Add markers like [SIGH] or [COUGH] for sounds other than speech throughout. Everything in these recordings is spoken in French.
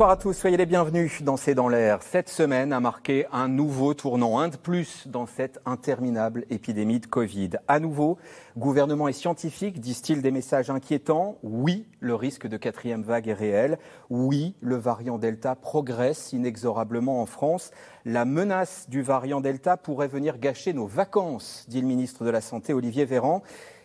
Bonsoir à tous, soyez les bienvenus dans C'est dans l'air. Cette semaine a marqué un nouveau tournant, un de plus dans cette interminable épidémie de Covid. À nouveau, gouvernement et scientifiques disent-ils des messages inquiétants Oui, le risque de quatrième vague est réel. Oui, le variant Delta progresse inexorablement en France. La menace du variant Delta pourrait venir gâcher nos vacances, dit le ministre de la Santé Olivier Véran.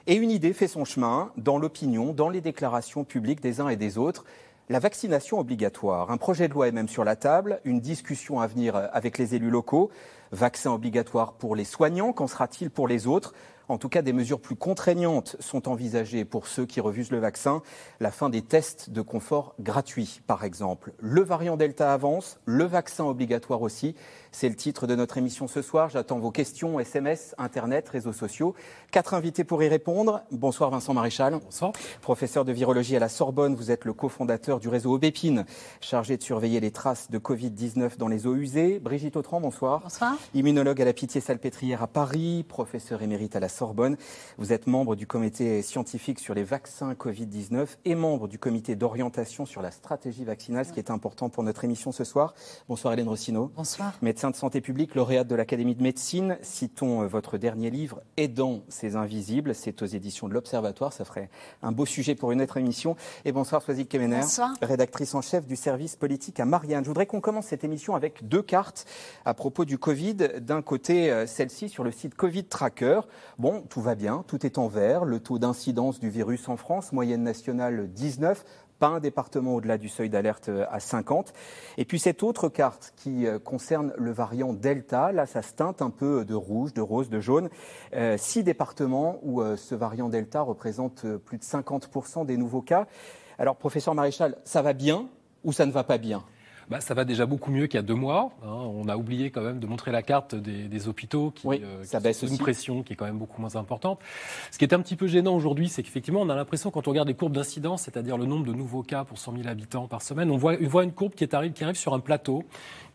Et une idée fait son chemin dans l'opinion, dans les déclarations publiques des uns et des autres. La vaccination obligatoire, un projet de loi est même sur la table, une discussion à venir avec les élus locaux. Vaccin obligatoire pour les soignants, qu'en sera-t-il pour les autres? En tout cas, des mesures plus contraignantes sont envisagées pour ceux qui refusent le vaccin. La fin des tests de confort gratuits, par exemple. Le variant Delta avance, le vaccin obligatoire aussi. C'est le titre de notre émission ce soir. J'attends vos questions, SMS, Internet, réseaux sociaux. Quatre invités pour y répondre. Bonsoir Vincent Maréchal. Bonsoir. Professeur de virologie à la Sorbonne, vous êtes le cofondateur du réseau Aubépine, chargé de surveiller les traces de Covid-19 dans les eaux usées. Brigitte Autran, bonsoir. Bonsoir. Immunologue à la Pitié-Salpêtrière à Paris, professeur émérite à la Sorbonne. Vous êtes membre du comité scientifique sur les vaccins Covid-19 et membre du comité d'orientation sur la stratégie vaccinale, ce qui est important pour notre émission ce soir. Bonsoir Hélène Rossino. Bonsoir. Médecin de santé publique, lauréate de l'Académie de médecine. Citons euh, votre dernier livre, Aidant ces invisibles. C'est aux éditions de l'Observatoire. Ça ferait un beau sujet pour une autre émission. Et bonsoir, Soisy Kemener. Bonsoir. Rédactrice en chef du service politique à Marianne. Je voudrais qu'on commence cette émission avec deux cartes à propos du Covid. D'un côté, euh, celle-ci sur le site Covid Tracker. Bon, tout va bien, tout est en vert. Le taux d'incidence du virus en France, moyenne nationale 19 pas un département au-delà du seuil d'alerte euh, à 50. Et puis cette autre carte qui euh, concerne le variant Delta, là ça se teinte un peu de rouge, de rose, de jaune. Euh, six départements où ce variant Delta représente plus de 50% des nouveaux cas. Alors professeur Maréchal, ça va bien ou ça ne va pas bien? Bah, ça va déjà beaucoup mieux qu'il y a deux mois. Hein. On a oublié quand même de montrer la carte des, des hôpitaux qui, oui, euh, ça baisse une pression qui est quand même beaucoup moins importante. Ce qui est un petit peu gênant aujourd'hui, c'est qu'effectivement, on a l'impression quand on regarde les courbes d'incidence, c'est-à-dire le nombre de nouveaux cas pour 100 000 habitants par semaine, on voit, on voit une courbe qui, est arrive, qui arrive sur un plateau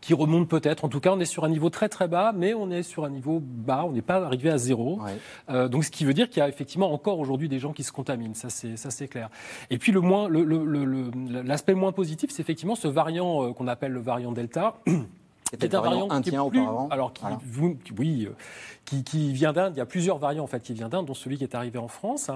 qui remonte peut-être. En tout cas, on est sur un niveau très très bas, mais on est sur un niveau bas. On n'est pas arrivé à zéro. Ouais. Euh, donc, ce qui veut dire qu'il y a effectivement encore aujourd'hui des gens qui se contaminent. Ça, c'est clair. Et puis, le moins, l'aspect le, le, le, moins positif, c'est effectivement ce variant euh, qu'on appelle le variant Delta. C'était un variant indien plus, auparavant. Alors, qui, voilà. oui, euh, qui, qui, vient d'Inde. Il y a plusieurs variants en fait qui viennent d'Inde, dont celui qui est arrivé en France,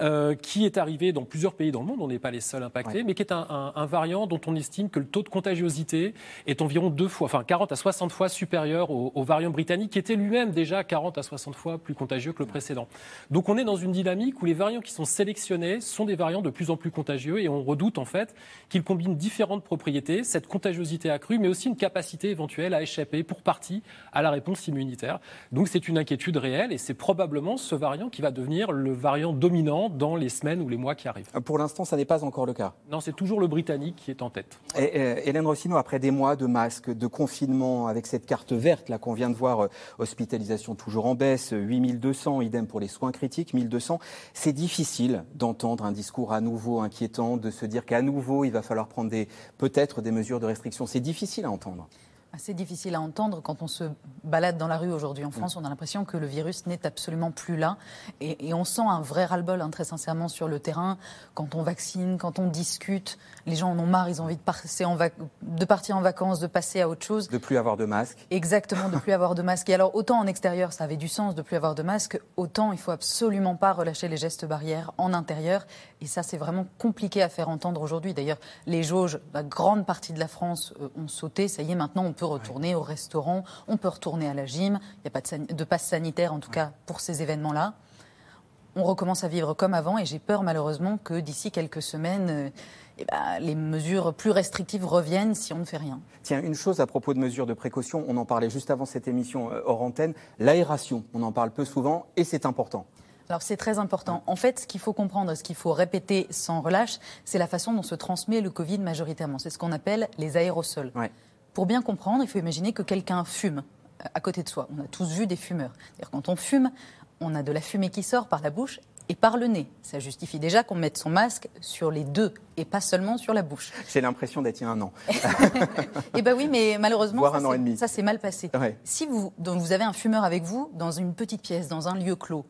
euh, qui est arrivé dans plusieurs pays dans le monde. On n'est pas les seuls impactés, Ouais. mais qui est un, un, un, variant dont on estime que le taux de contagiosité est environ deux fois, enfin 40 à 60 fois supérieur au, au variant britannique, qui était lui-même déjà 40 à 60 fois plus contagieux que le précédent. Donc on est dans une dynamique où les variants qui sont sélectionnés sont des variants de plus en plus contagieux et on redoute en fait qu'ils combinent différentes propriétés, cette contagiosité accrue, mais aussi une capacité éventuelle à échapper pour partie à la réponse immunitaire. Donc c'est une inquiétude réelle et c'est probablement ce variant qui va devenir le variant dominant dans les semaines ou les mois qui arrivent. Pour l'instant, ça n'est pas encore le cas. Non, c'est toujours le britannique qui est en tête. Et, et, Hélène Rossino, après des mois de masques, de confinement, avec cette carte verte là qu'on vient de voir, euh, hospitalisation toujours en baisse, 8200, idem pour les soins critiques, 1200, c'est difficile d'entendre un discours à nouveau inquiétant, de se dire qu'à nouveau il va falloir prendre peut-être des mesures de restriction. C'est difficile à entendre. C'est difficile à entendre quand on se balade dans la rue aujourd'hui en France. On a l'impression que le virus n'est absolument plus là. Et, et, on sent un vrai ras-le-bol, hein, très sincèrement, sur le terrain. Quand on vaccine, quand on discute, les gens en ont marre, ils ont envie de, passer en de partir en vacances, de passer à autre chose. De plus avoir de masque. Exactement, de plus avoir de masque. Et alors, autant en extérieur, ça avait du sens de plus avoir de masque, autant il faut absolument pas relâcher les gestes barrières en intérieur. Et ça, c'est vraiment compliqué à faire entendre aujourd'hui. D'ailleurs, les jauges, la grande partie de la France euh, ont sauté. Ça y est, maintenant, on peut retourner au restaurant, on peut retourner à la gym. Il n'y a pas de, de passe sanitaire, en tout cas, pour ces événements-là. On recommence à vivre comme avant et j'ai peur, malheureusement, que d'ici quelques semaines, euh, eh ben, les mesures plus restrictives reviennent si on ne fait rien. Tiens, une chose à propos de mesures de précaution, on en parlait juste avant cette émission euh, hors antenne, l'aération. On en parle peu souvent et c'est important. Alors c'est très important. En fait, ce qu'il faut comprendre, ce qu'il faut répéter sans relâche, c'est la façon dont se transmet le Covid majoritairement. C'est ce qu'on appelle les aérosols. Ouais. Pour bien comprendre, il faut imaginer que quelqu'un fume à côté de soi. On a tous vu des fumeurs. C'est-à-dire quand on fume, on a de la fumée qui sort par la bouche et par le nez. Ça justifie déjà qu'on mette son masque sur les deux et pas seulement sur la bouche. J'ai l'impression d'être il y a un an. [LAUGHS] Eh ben oui, mais malheureusement, ça, s'est mal passé. Ouais. Si vous, donc vous avez un fumeur avec vous dans une petite pièce, dans un lieu clos,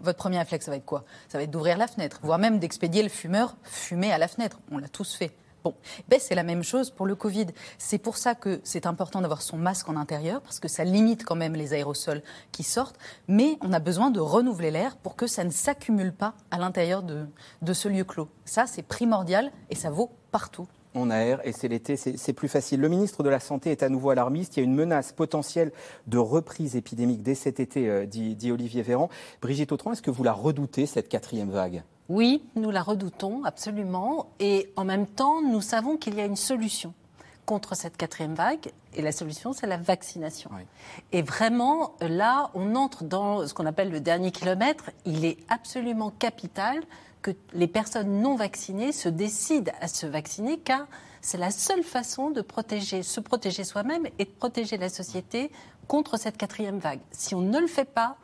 votre premier réflexe, ça va être quoi? Ça va être d'ouvrir la fenêtre, voire même d'expédier le fumeur fumer à la fenêtre. On l'a tous fait. Bon, ben c'est la même chose pour le Covid. C'est pour ça que c'est important d'avoir son masque en intérieur, parce que ça limite quand même les aérosols qui sortent, mais on a besoin de renouveler l'air pour que ça ne s'accumule pas à l'intérieur de, ce lieu clos. Ça, c'est primordial et ça vaut partout on aère et c'est l'été, c'est plus facile. Le ministre de la Santé est à nouveau alarmiste. Il y a une menace potentielle de reprise épidémique dès cet été, euh, dit, dit, Olivier Véran. Brigitte Autran, est-ce que vous la redoutez, cette quatrième vague? Oui, nous la redoutons absolument. Et en même temps, nous savons qu'il y a une solution contre cette quatrième vague. Et la solution, c'est la vaccination. Et vraiment, là, on entre dans ce qu'on appelle le dernier kilomètre. Il est absolument capital que les personnes non vaccinées se décident à se vacciner, car c'est la seule façon de protéger, se protéger soi-même et de protéger la société contre cette quatrième vague. Si on ne le fait pas,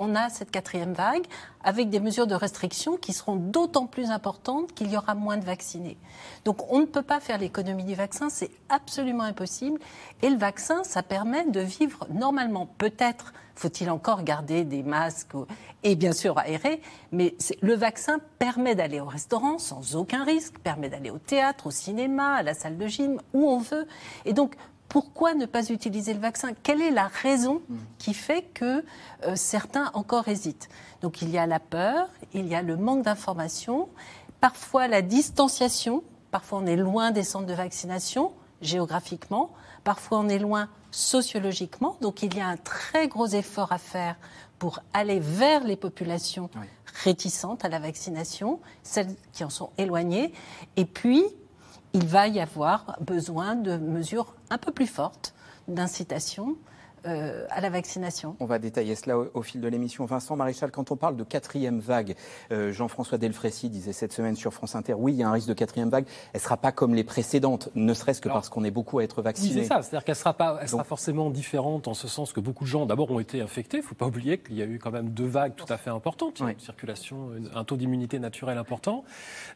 on a cette quatrième vague avec des mesures de restriction qui seront d'autant plus importantes qu'il y aura moins de vaccinés. Donc on ne peut pas faire l'économie du vaccin, c'est absolument impossible. Et le vaccin, ça permet de vivre normalement. Peut-être faut-il encore garder des masques et bien sûr aérer, mais le vaccin permet d'aller au restaurant sans aucun risque, permet d'aller au théâtre, au cinéma, à la salle de gym, où on veut. Et donc pourquoi ne pas utiliser le vaccin? Quelle est la raison qui fait que euh, certains encore hésitent? Donc il y a la peur, il y a le manque d'information, parfois la distanciation, parfois on est loin des centres de vaccination géographiquement, parfois on est loin sociologiquement, donc il y a un très gros effort à faire pour aller vers les populations réticentes à la vaccination, celles qui en sont éloignées, et puis il va y avoir besoin de mesures un peu plus fortes d'incitation euh, à la vaccination. On va détailler cela au, fil de l'émission. Vincent Maréchal, quand on parle de quatrième vague, euh, Jean-François Delfrécy disait cette semaine sur France Inter, oui, il y a un risque de quatrième vague. Elle ne sera pas comme les précédentes, ne serait-ce que parce qu'on est beaucoup à être vaccinés. c'est ça, c'est-à-dire qu'elle sera, pas, elle sera forcément différente en ce sens que beaucoup de gens, d'abord, ont été infectés. Il ne faut pas oublier qu'il y a eu quand même deux vagues tout à fait importantes. une circulation, un taux d'immunité naturelle important.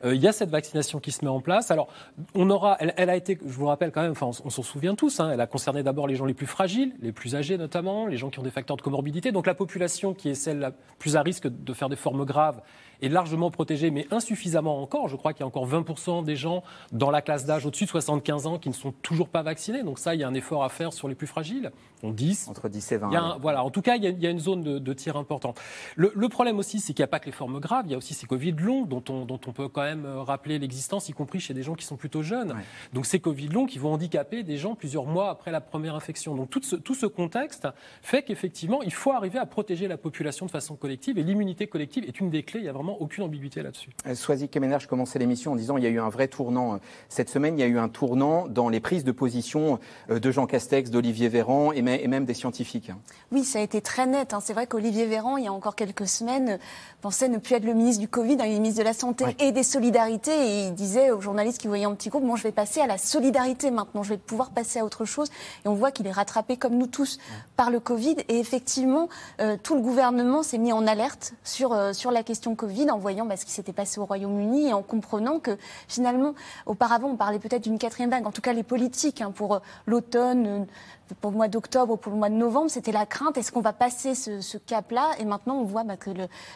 Euh, il y a cette vaccination qui se met en place. Alors, on aura, elle, a été, je vous rappelle quand même, enfin, on, s'en souvient tous, hein, elle a concerné d'abord les gens les plus fragiles, les plus notamment, les gens qui ont des facteurs de comorbidité. Donc la population qui est celle la plus à risque de faire des formes graves est largement protégée, mais insuffisamment encore. Je crois qu'il y a encore 20% des gens dans la classe d'âge au-dessus de 75 ans qui ne sont toujours pas vaccinés. Donc ça, il y a un effort à faire sur les plus fragiles. On 10. Entre 10 et 20. voilà, en tout cas, il y a, une zone de, tir importante. Le, problème aussi, c'est qu'il n'y a pas que les formes graves, il y a aussi ces Covid longs dont on, dont on peut quand même euh, rappeler l'existence, y compris chez des gens qui sont plutôt jeunes. Donc ces Covid longs qui vont handicaper des gens plusieurs mois après la première infection. Donc tout ce, tout ce contexte fait qu'effectivement, il faut arriver à protéger la population de façon collective et l'immunité collective est une des clés. Il y a vraiment aucune ambiguïté là-dessus. Euh, Soisy Kemener, je commençais l'émission en disant qu'il y a eu un vrai tournant. Euh, cette semaine, il y a eu un tournant dans les prises de position euh, de Jean Castex, d'Olivier Véran et même des scientifiques. Hein. Oui, ça a été très net. Hein. C'est vrai qu'Olivier Véran, il y a encore quelques semaines, pensait ne plus être le ministre du Covid, hein, il est ministre de la Santé et des Solidarités. Et il disait aux journalistes qui voyaient en petit groupe, bon, je vais passer à la solidarité maintenant, je vais pouvoir passer à autre chose. Et on voit qu'il est rattrapé, comme nous tous, par le Covid. Et effectivement, tout le gouvernement s'est mis en alerte sur, sur la question Covid en voyant bah, ce qui s'était passé au Royaume-Uni et en comprenant que finalement, auparavant, on parlait peut-être d'une quatrième vague. En tout cas, les politiques hein, pour euh, l'automne, pour le mois d'octobre ou pour le mois de novembre, c'était la crainte. Est-ce qu'on va passer ce, cap-là Et maintenant, on voit bah, que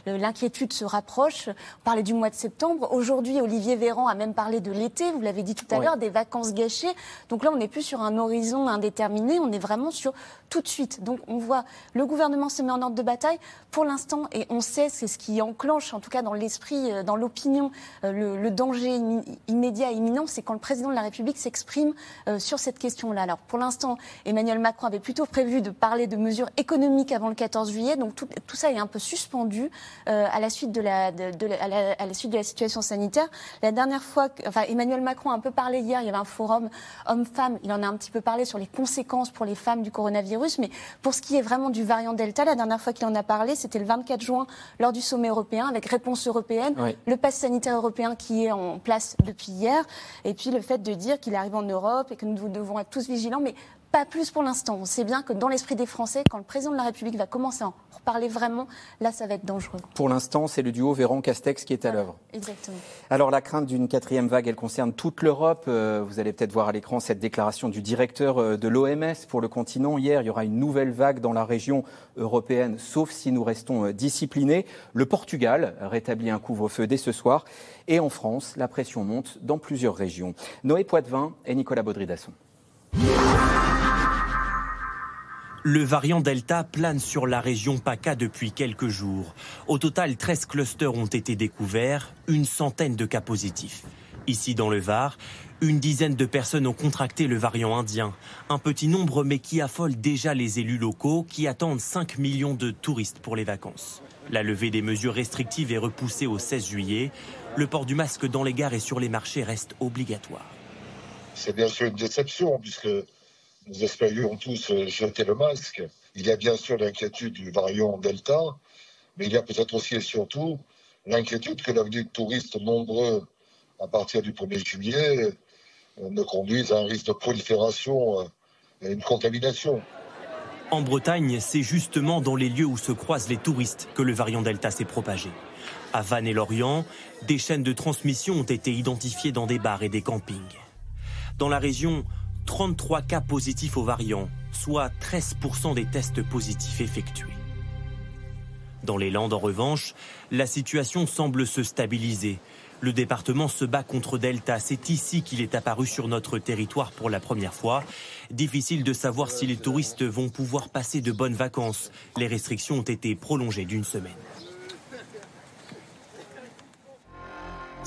l'inquiétude se rapproche. On parlait du mois de septembre. Aujourd'hui, Olivier Véran a même parlé de l'été. Vous l'avez dit tout à l'heure, des vacances gâchées. Donc là, on n'est plus sur un horizon indéterminé. On est vraiment sur tout de suite. Donc on voit le gouvernement se met en ordre de bataille pour l'instant, et on sait, c'est ce qui enclenche, en tout cas dans l'esprit, euh, dans l'opinion, euh, le, danger immédiat et imminent, c'est quand le président de la République s'exprime euh, sur cette question-là. Alors pour l'instant, Emmanuel Macron avait plutôt prévu de parler de mesures économiques avant le 14 juillet, donc tout, ça est un peu suspendu à la suite de la, à, la, suite de la situation sanitaire. La dernière fois, enfin Emmanuel Macron a un peu parlé hier, il y avait un forum hommes-femmes, il en a un petit peu parlé sur les conséquences pour les femmes du coronavirus, mais pour ce qui est vraiment du variant Delta, la dernière fois qu'il en a parlé, c'était le 24 juin lors du sommet européen avec réponse européenne, le pass sanitaire européen qui est en place depuis hier, et puis le fait de dire qu'il arrive en Europe et que nous devons être tous vigilants, mais pas plus pour l'instant. On sait bien que dans l'esprit des Français, quand le président de la République va commencer à en reparler vraiment, là, ça va être dangereux. Pour l'instant, c'est le duo Véran-Castex qui est à l'œuvre. Exactement. Alors, la crainte d'une quatrième vague, elle concerne toute l'Europe. Euh, vous allez peut-être voir à l'écran cette déclaration du directeur euh, de l'OMS pour le continent. Hier, il y aura une nouvelle vague dans la région européenne, sauf si nous restons euh, disciplinés. Le Portugal rétablit un couvre-feu dès ce soir. Et en France, la pression monte dans plusieurs régions. Noé Poitvin et Nicolas Baudry-Dasson. Le variant Delta plane sur la région PACA depuis quelques jours. Au total, 13 clusters ont été découverts, une centaine de cas positifs. Ici dans le Var, une dizaine de personnes ont contracté le variant indien. Un petit nombre mais qui affole déjà les élus locaux qui attendent 5 millions de touristes pour les vacances. La levée des mesures restrictives est repoussée au 16 juillet. Le port du masque dans les gares et sur les marchés reste obligatoire. C'est bien sûr une déception puisque nous espérions tous jeter le masque. Il y a bien sûr l'inquiétude du variant Delta, mais il y a peut-être aussi et surtout l'inquiétude que l'avenue de touristes nombreux à partir du 1er juillet euh, ne conduise à un risque de prolifération euh, et une contamination. En Bretagne, c'est justement dans les lieux où se croisent les touristes que le variant Delta s'est propagé. À Vannes et Lorient, des chaînes de transmission ont été identifiées dans des bars et des campings. Dans la région, 33 cas positifs au variant, soit 13% des tests positifs effectués. Dans les Landes, en revanche, la situation semble se stabiliser. Le département se bat contre Delta. C'est ici qu'il est apparu sur notre territoire pour la première fois. Difficile de savoir si les touristes vont pouvoir passer de bonnes vacances. Les restrictions ont été prolongées d'une semaine.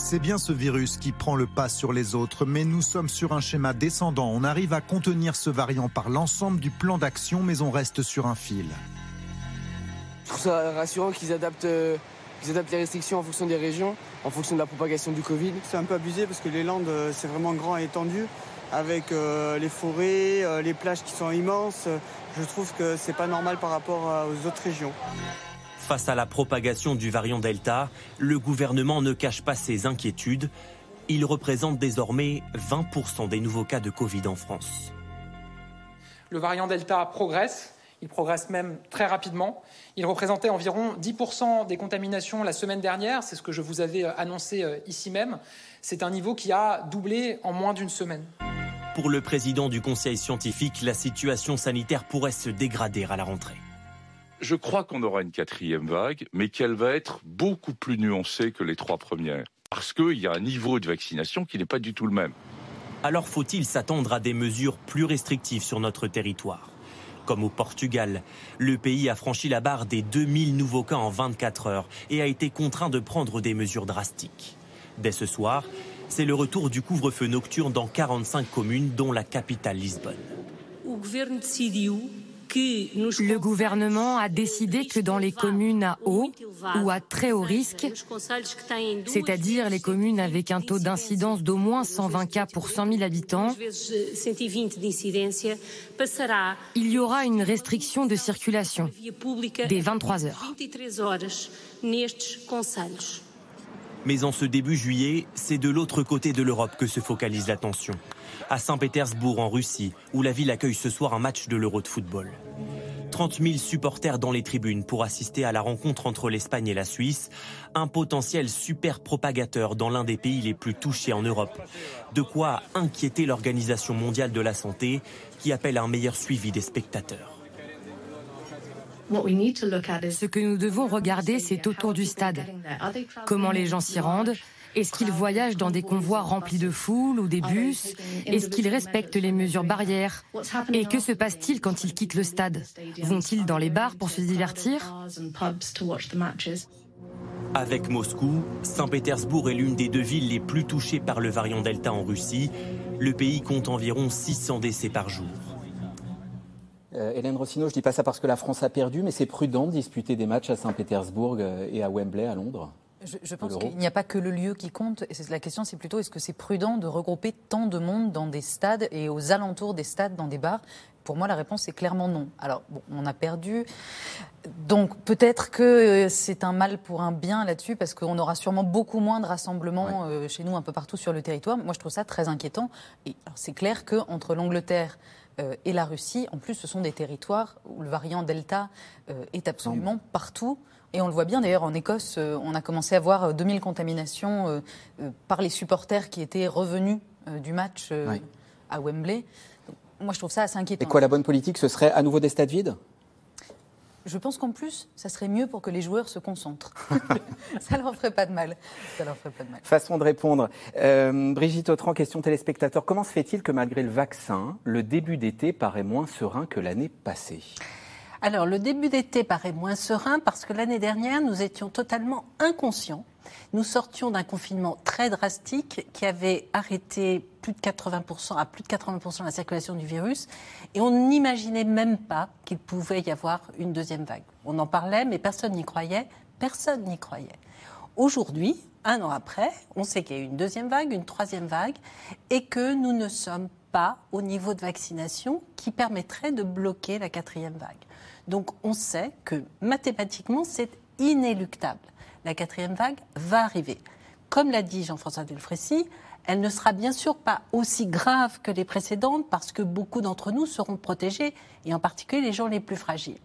C'est bien ce virus qui prend le pas sur les autres, mais nous sommes sur un schéma descendant. On arrive à contenir ce variant par l'ensemble du plan d'action, mais on reste sur un fil. Je trouve ça rassurant qu'ils adaptent, euh, adaptent les restrictions en fonction des régions, en fonction de la propagation du Covid. C'est un peu abusé parce que les Landes, euh, c'est vraiment grand et étendu, avec euh, les forêts, les plages qui sont immenses. Je trouve que c'est pas normal par rapport aux autres régions. Face à la propagation du variant Delta, le gouvernement ne cache pas ses inquiétudes. Il représente désormais 20% des nouveaux cas de Covid en France. Le variant Delta progresse, il progresse même très rapidement. Il représentait environ 10% des contaminations la semaine dernière, c'est ce que je vous avais euh, annoncé euh, ici même. C'est un niveau qui a doublé en moins d'une semaine. Pour le président du Conseil scientifique, la situation sanitaire pourrait se dégrader à la rentrée. Je crois qu'on aura une quatrième vague, mais qu'elle va être beaucoup plus nuancée que les trois premières. Parce qu'il y a un niveau de vaccination qui n'est pas du tout le même. Alors faut-il s'attendre à des mesures plus restrictives sur notre territoire? Comme au Portugal, le pays a franchi la barre des 2000 nouveaux cas en 24 heures et a été contraint de prendre des mesures drastiques. Dès ce soir, c'est le retour du couvre-feu nocturne dans 45 communes, dont la capitale Lisbonne. Le gouvernement a décidé que dans les communes à haut ou à très haut risque, c'est-à-dire les communes avec un taux d'incidence d'au moins 120 cas pour 100 000 habitants, il y aura une restriction de circulation dès 23 heures. Mais en ce début juillet, c'est de l'autre côté de l'Europe que se focalise l'attention à Saint-Pétersbourg en Russie, où la ville accueille ce soir un match de l'Euro de football. 30 000 supporters dans les tribunes pour assister à la rencontre entre l'Espagne et la Suisse, un potentiel super propagateur dans l'un des pays les plus touchés en Europe. De quoi inquiéter l'Organisation mondiale de la santé qui appelle à un meilleur suivi des spectateurs. Ce que nous devons regarder, c'est autour du stade. Comment les gens s'y rendent est-ce qu'ils voyagent dans des convois remplis de foules ou des bus? Est-ce qu'ils respectent les mesures barrières? Et que se passe-t-il quand ils quittent le stade? Vont-ils dans les bars pour se divertir? Avec Moscou, Saint-Pétersbourg est l'une des deux villes les plus touchées par le variant Delta en Russie. Le pays compte environ 600 décès par jour. Euh, Hélène Rossino, je ne dis pas ça parce que la France a perdu, mais c'est prudent de disputer des matchs à Saint-Pétersbourg euh, et à Wembley à Londres je, pense qu'il n'y a pas que le lieu qui compte. Et la question, c'est plutôt est-ce que c'est prudent de regrouper tant de monde dans des stades et aux alentours des stades, dans des bars? Pour moi, la réponse est clairement non. Alors, bon, on a perdu. Donc, peut-être que euh, c'est un mal pour un bien là-dessus, parce qu'on aura sûrement beaucoup moins de rassemblements euh, chez nous, un peu partout sur le territoire. Moi, je trouve ça très inquiétant. Et c'est clair qu'entre l'Angleterre, et la Russie. En plus, ce sont des territoires où le variant Delta est absolument partout. Et on le voit bien d'ailleurs en Écosse, on a commencé à voir 2000 contaminations par les supporters qui étaient revenus du match à Wembley. moi, je trouve ça assez inquiétant. Et quoi, la bonne politique, ce serait à nouveau des stades vides? Je pense qu'en plus, ça serait mieux pour que les joueurs se concentrent. [LAUGHS] ça leur ferait pas de mal. Ça leur ferait pas de mal. Façon de répondre. Euh, Brigitte Autran, question téléspectateur. Comment se fait-il que malgré le vaccin, le début d'été paraît moins serein que l'année passée? Alors, le début d'été paraît moins serein parce que l'année dernière, nous étions totalement inconscients. Nous sortions d'un confinement très drastique qui avait arrêté plus de 80%, à plus de 80% la circulation du virus et on n'imaginait même pas qu'il pouvait y avoir une deuxième vague. On en parlait, mais personne n'y croyait. Personne n'y croyait. Aujourd'hui, un an après, on sait qu'il y a eu une deuxième vague, une troisième vague, et que nous ne sommes pas au niveau de vaccination qui permettrait de bloquer la quatrième vague. Donc on sait que mathématiquement, c'est inéluctable. La quatrième vague va arriver. Comme l'a dit Jean-François Delfrécy, elle ne sera bien sûr pas aussi grave que les précédentes parce que beaucoup d'entre nous seront protégés, et en particulier les gens les plus fragiles.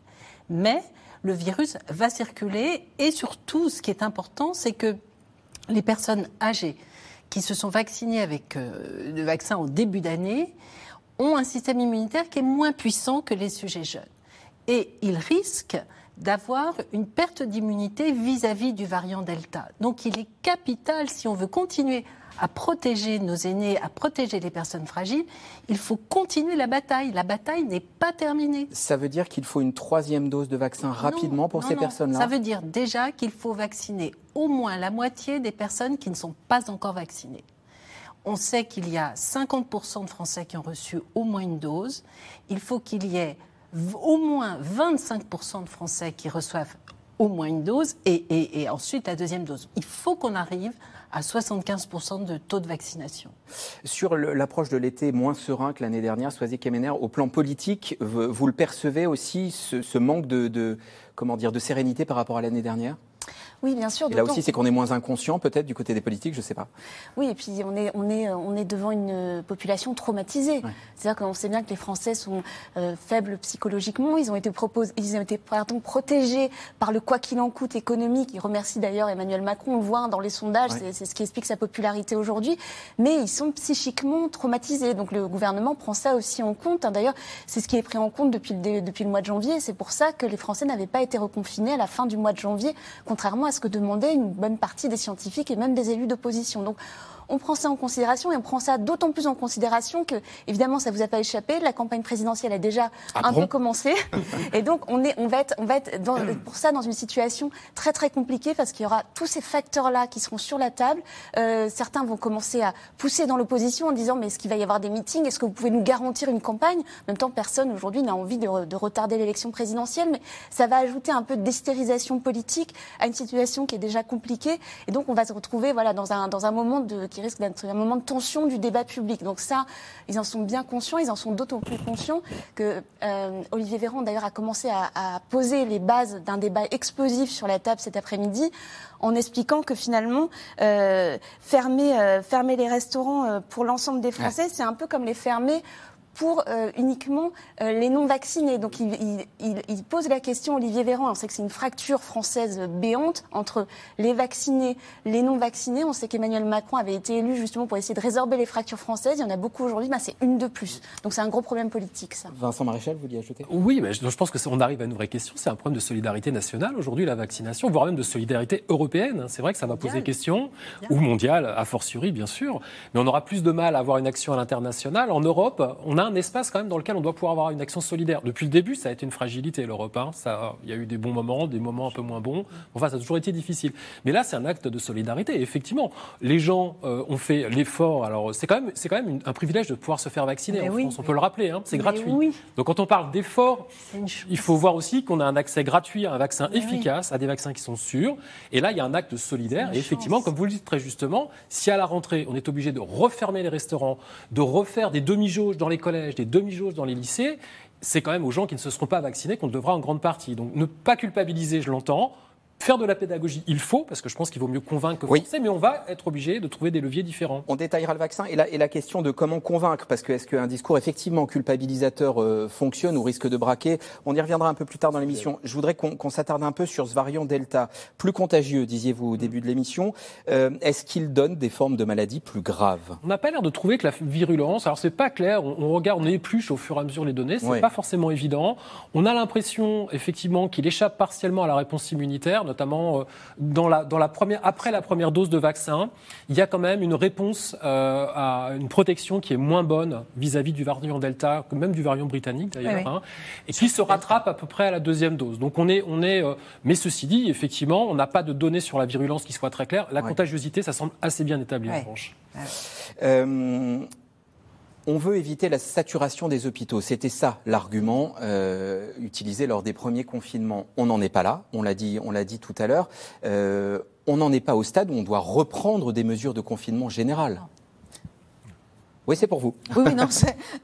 Mais le virus va circuler et surtout, ce qui est important, c'est que les personnes âgées qui se sont vaccinées avec euh, le vaccin au début d'année ont un système immunitaire qui est moins puissant que les sujets jeunes et il risque d'avoir une perte d'immunité vis-à-vis du variant Delta. Donc il est capital, si on veut continuer à protéger nos aînés, à protéger les personnes fragiles, il faut continuer la bataille. La bataille n'est pas terminée. Ça veut dire qu'il faut une troisième dose de vaccin rapidement pour ces personnes-là Ça veut dire déjà qu'il faut vacciner au moins la moitié des personnes qui ne sont pas encore vaccinées. On sait qu'il y a 50% de Français qui ont reçu au moins une dose. Il faut qu'il y ait au moins 25% de Français qui reçoivent au moins une dose et, ensuite la deuxième dose. Il faut qu'on arrive à 75% de taux de vaccination. Sur l'approche de l'été moins serein que l'année dernière, Soisy Kemener, au plan politique, vous le percevez aussi, ce, manque de, comment dire, de sérénité par rapport à l'année dernière? Oui, bien sûr. Et là aussi, c'est qu'on est moins inconscient, peut-être, du côté des politiques, je ne sais pas. Oui, et puis on est, on est, on est devant une population traumatisée. C'est-à-dire qu'on sait bien que les Français sont euh, faibles psychologiquement. Ils ont été, ils ont été pardon, protégés par le quoi qu'il en coûte économique. Ils remercient d'ailleurs Emmanuel Macron. On le voit hein, dans les sondages, c'est ce qui explique sa popularité aujourd'hui. Mais ils sont psychiquement traumatisés. Donc le gouvernement prend ça aussi en compte. Hein. D'ailleurs, c'est ce qui est pris en compte depuis le, depuis le mois de janvier. C'est pour ça que les Français n'avaient pas été reconfinés à la fin du mois de janvier, contrairement à ce que demandait une bonne partie des scientifiques et même des élus d'opposition. On prend ça en considération et on prend ça d'autant plus en considération que, évidemment, ça vous a pas échappé, la campagne présidentielle a déjà ah un peu commencé. [LAUGHS] et donc, on, est, on va être, on va être dans, pour ça dans une situation très, très compliquée parce qu'il y aura tous ces facteurs-là qui seront sur la table. Euh, certains vont commencer à pousser dans l'opposition en disant, mais est-ce qu'il va y avoir des meetings? Est-ce que vous pouvez nous garantir une campagne? En même temps, personne aujourd'hui n'a envie de, de retarder l'élection présidentielle, mais ça va ajouter un peu d'hystérisation politique à une situation qui est déjà compliquée. Et donc, on va se retrouver voilà, dans, un, dans un moment de qui risque d'être un moment de tension du débat public. Donc ça, ils en sont bien conscients, ils en sont d'autant plus conscients que euh, Olivier Véran d'ailleurs a commencé à, poser les bases d'un débat explosif sur la table cet après-midi en expliquant que finalement euh, fermer, euh, fermer les restaurants pour l'ensemble des Français, c'est un peu comme les fermer pour euh, uniquement euh, les non-vaccinés. Donc il, il, pose la question, Olivier Véran, on sait que c'est une fracture française béante entre les vaccinés, les non-vaccinés. On sait qu'Emmanuel Macron avait été élu justement pour essayer de résorber les fractures françaises. Il y en a beaucoup aujourd'hui, c'est une de plus. Donc c'est un gros problème politique, ça. Vincent Maréchal, vous vouliez ajouter? Oui, mais je, pense qu'on arrive à une vraie question. C'est un problème de solidarité nationale aujourd'hui, la vaccination, voire même de solidarité européenne. C'est vrai que ça va poser question, ou mondiale, a fortiori, bien sûr. Mais on aura plus de mal à avoir une action à l'international. En Europe, on a un espace quand même dans lequel on doit pouvoir avoir une action solidaire. Depuis le début, ça a été une fragilité, l'Europe. Hein. il y a eu des bons moments, des moments un peu moins bons. Enfin, ça a toujours été difficile. Mais là, c'est un acte de solidarité. effectivement, les gens euh, ont fait l'effort. Alors, c'est quand même, c'est quand même un privilège de pouvoir se faire vacciner en France. On peut le rappeler. Hein. c'est gratuit. Donc, quand on parle d'effort, il faut voir aussi qu'on a un accès gratuit à un vaccin efficace, à des vaccins qui sont sûrs. Et là, il y a un acte solidaire. Et effectivement, comme vous le dites très justement, si à la rentrée, on est obligé de refermer les restaurants, de refaire des demi-jauges dans les collèges, des demi-jauges dans les lycées, c'est quand même aux gens qui ne se seront pas vaccinés qu'on devra en grande partie. Donc ne pas culpabiliser, je l'entends, Faire de la pédagogie, il faut, parce que je pense qu'il vaut mieux convaincre que forcer, mais on va être obligé de trouver des leviers différents. On détaillera le vaccin et la, et la question de comment convaincre, parce que est-ce qu'un discours effectivement culpabilisateur euh, fonctionne ou risque de braquer? On y reviendra un peu plus tard dans l'émission. Je voudrais qu'on s'attarde un peu sur ce variant Delta, plus contagieux, disiez-vous au début de l'émission. Euh, est-ce qu'il donne des formes de maladies plus graves? On n'a pas l'air de trouver que la virulence, alors c'est pas clair, on, regarde, on épluche au fur et à mesure les données, c'est pas forcément évident. On a l'impression effectivement qu'il échappe partiellement à la réponse immunitaire, notamment euh, dans la, dans la première, après la première dose de vaccin, il y a quand même une réponse euh, à une protection qui est moins bonne vis-à-vis du variant Delta, que même du variant britannique d'ailleurs, hein, et qui se rattrape à peu près à la deuxième dose. Donc on est, on est, euh, mais ceci dit, effectivement, on n'a pas de données sur la virulence qui soient très claires. La contagiosité, ça semble assez bien établi en revanche. On veut éviter la saturation des hôpitaux. C'était ça l'argument euh, utilisé lors des premiers confinements. On n'en est pas là. On l'a dit, on l'a dit tout à l'heure. Euh, on n'en est pas au stade où on doit reprendre des mesures de confinement général. Oui, c'est pour vous. Oui, oui non,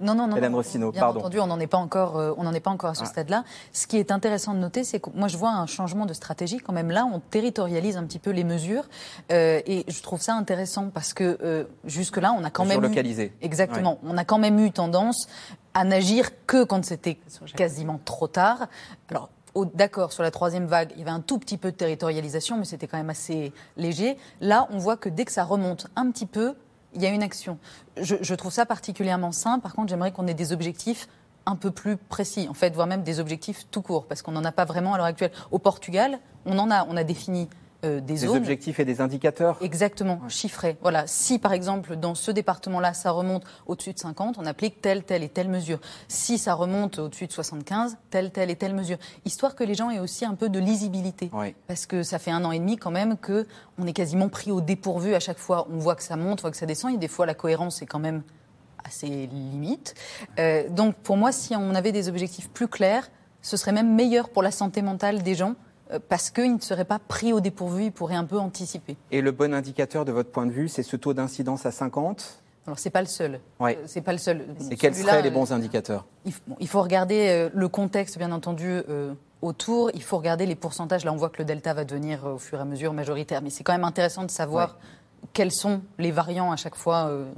non, non, non. Hélène Rossino, bien pardon. entendu, on n'en est pas encore, euh, on n'en est pas encore à ce ah. stade-là. Ce qui est intéressant de noter, c'est que moi, je vois un changement de stratégie quand même. Là, on territorialise un petit peu les mesures, euh, et je trouve ça intéressant parce que euh, jusque-là, on a quand même localisé. Exactement. On a quand même eu tendance à n'agir que quand c'était quasiment trop tard. Alors. D'accord, sur la troisième vague, il y avait un tout petit peu de territorialisation, mais c'était quand même assez léger. Là, on voit que dès que ça remonte un petit peu, il y a une action. Je, trouve ça particulièrement sain. Par contre, j'aimerais qu'on ait des objectifs un peu plus précis, en fait, voire même des objectifs tout court, parce qu'on n'en a pas vraiment à l'heure actuelle. Au Portugal, on en a, on a défini euh, des, objectifs et des indicateurs Exactement, chiffrés. Voilà. Si, par exemple, dans ce département-là, ça remonte au-dessus de 50, on applique telle, telle et telle mesure. Si ça remonte au-dessus de 75, telle, telle et telle mesure. Histoire que les gens aient aussi un peu de lisibilité. Parce que ça fait un an et demi quand même qu'on est quasiment pris au dépourvu à chaque fois. On voit que ça monte, on voit que ça descend, et des fois la cohérence est quand même assez limite. Euh, donc pour moi, si on avait des objectifs plus clairs, ce serait même meilleur pour la santé mentale des gens parce qu'il ne serait pas pris au dépourvu, il pourrait un peu anticiper. Et le bon indicateur de votre point de vue, c'est ce taux d'incidence à 50 alors c'est pas le seul. Ouais. Euh, c'est pas le seul. Et quels seraient les bons indicateurs il, faut regarder le contexte, bien entendu, autour. Il faut regarder les pourcentages. Là, on voit que le delta va devenir au fur et à mesure majoritaire. Mais c'est quand même intéressant de savoir quels sont les variants à chaque fois euh,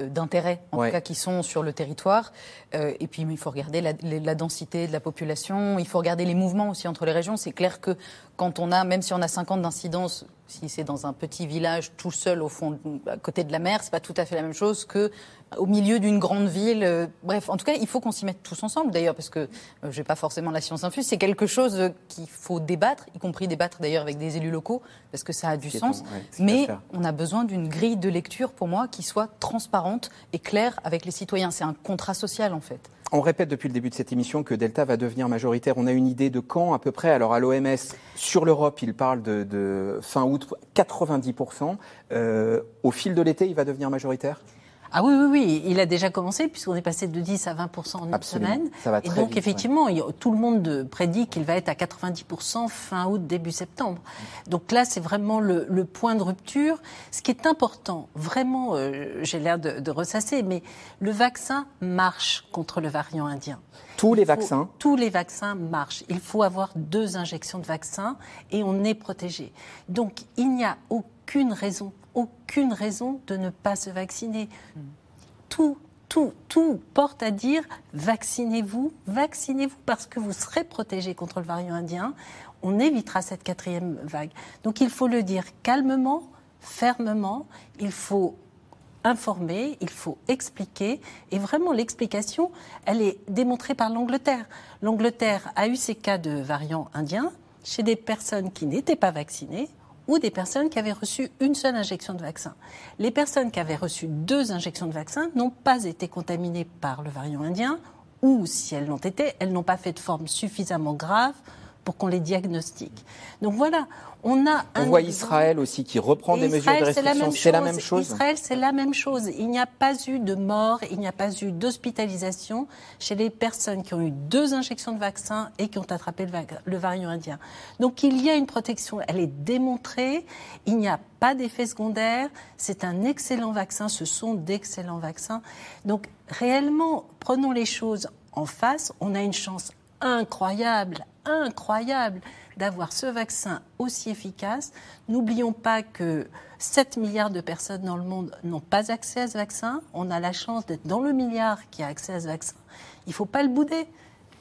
d'intérêt, en tout cas, qui sont sur le territoire. Euh, et puis, il faut regarder la, la, densité de la population. Il faut regarder les mouvements aussi entre les régions. C'est clair que quand on a, même si on a 50 d'incidence, si c'est dans un petit village tout seul au fond, à côté de la mer, c'est pas tout à fait la même chose que au milieu d'une grande ville. Euh, bref, en tout cas, il faut qu'on s'y mette tous ensemble d'ailleurs, parce que euh, je n'ai pas forcément la science infuse. C'est quelque chose euh, qu'il faut débattre, y compris débattre d'ailleurs avec des élus locaux, parce que ça a du sens. Mais on a besoin d'une grille de lecture, pour moi, qui soit transparente et claire avec les citoyens. C'est un contrat social, en fait. On répète depuis le début de cette émission que Delta va devenir majoritaire. On a une idée de quand à peu près Alors à l'OMS, sur l'Europe, il parle de, fin août, 90%. au fil de l'été, il va devenir majoritaire? Ah oui, oui, oui, il a déjà commencé puisqu'on est passé de 10 à 20% en une semaine. et donc effectivement, tout le monde prédit qu'il va être à 90% fin août, début septembre. Donc là, c'est vraiment le, point de rupture. Ce qui est important, vraiment, euh, j'ai l'air de, ressasser, mais le vaccin marche contre le variant indien. Tous les vaccins Tous les vaccins marchent. Il faut avoir deux injections de vaccin et on est protégé. Donc il n'y a aucune raison aucune raison de ne pas se vacciner. Tout, tout, tout porte à dire vaccinez-vous, vaccinez-vous parce que vous serez protégé contre le variant indien. On évitera cette quatrième vague. Donc il faut le dire calmement, fermement. Il faut informer, il faut expliquer. Et vraiment, l'explication, elle est démontrée par l'Angleterre. L'Angleterre a eu ces cas de variant indien chez des personnes qui n'étaient pas vaccinées ou des personnes qui avaient reçu une seule injection de vaccin. Les personnes qui avaient reçu deux injections de vaccin n'ont pas été contaminées par le variant indien, ou si elles l'ont été, elles n'ont pas fait de forme suffisamment grave pour qu'on les diagnostique. Donc voilà, on a On voit Israël aussi qui reprend des mesures de restriction. C'est la, même chose. Israël, c'est la même chose. Il n'y a pas eu de mort, il n'y a pas eu d'hospitalisation chez les personnes qui ont eu deux injections de vaccin et qui ont attrapé le, variant indien. Donc il y a une protection, elle est démontrée. Il n'y a pas d'effet secondaire. C'est un excellent vaccin. Ce sont d'excellents vaccins. Donc réellement, prenons les choses en face. On a une chance incroyable incroyable d'avoir ce vaccin aussi efficace. N'oublions pas que 7 milliards de personnes dans le monde n'ont pas accès à ce vaccin. On a la chance d'être dans le milliard qui a accès à ce vaccin. Il ne faut pas le bouder.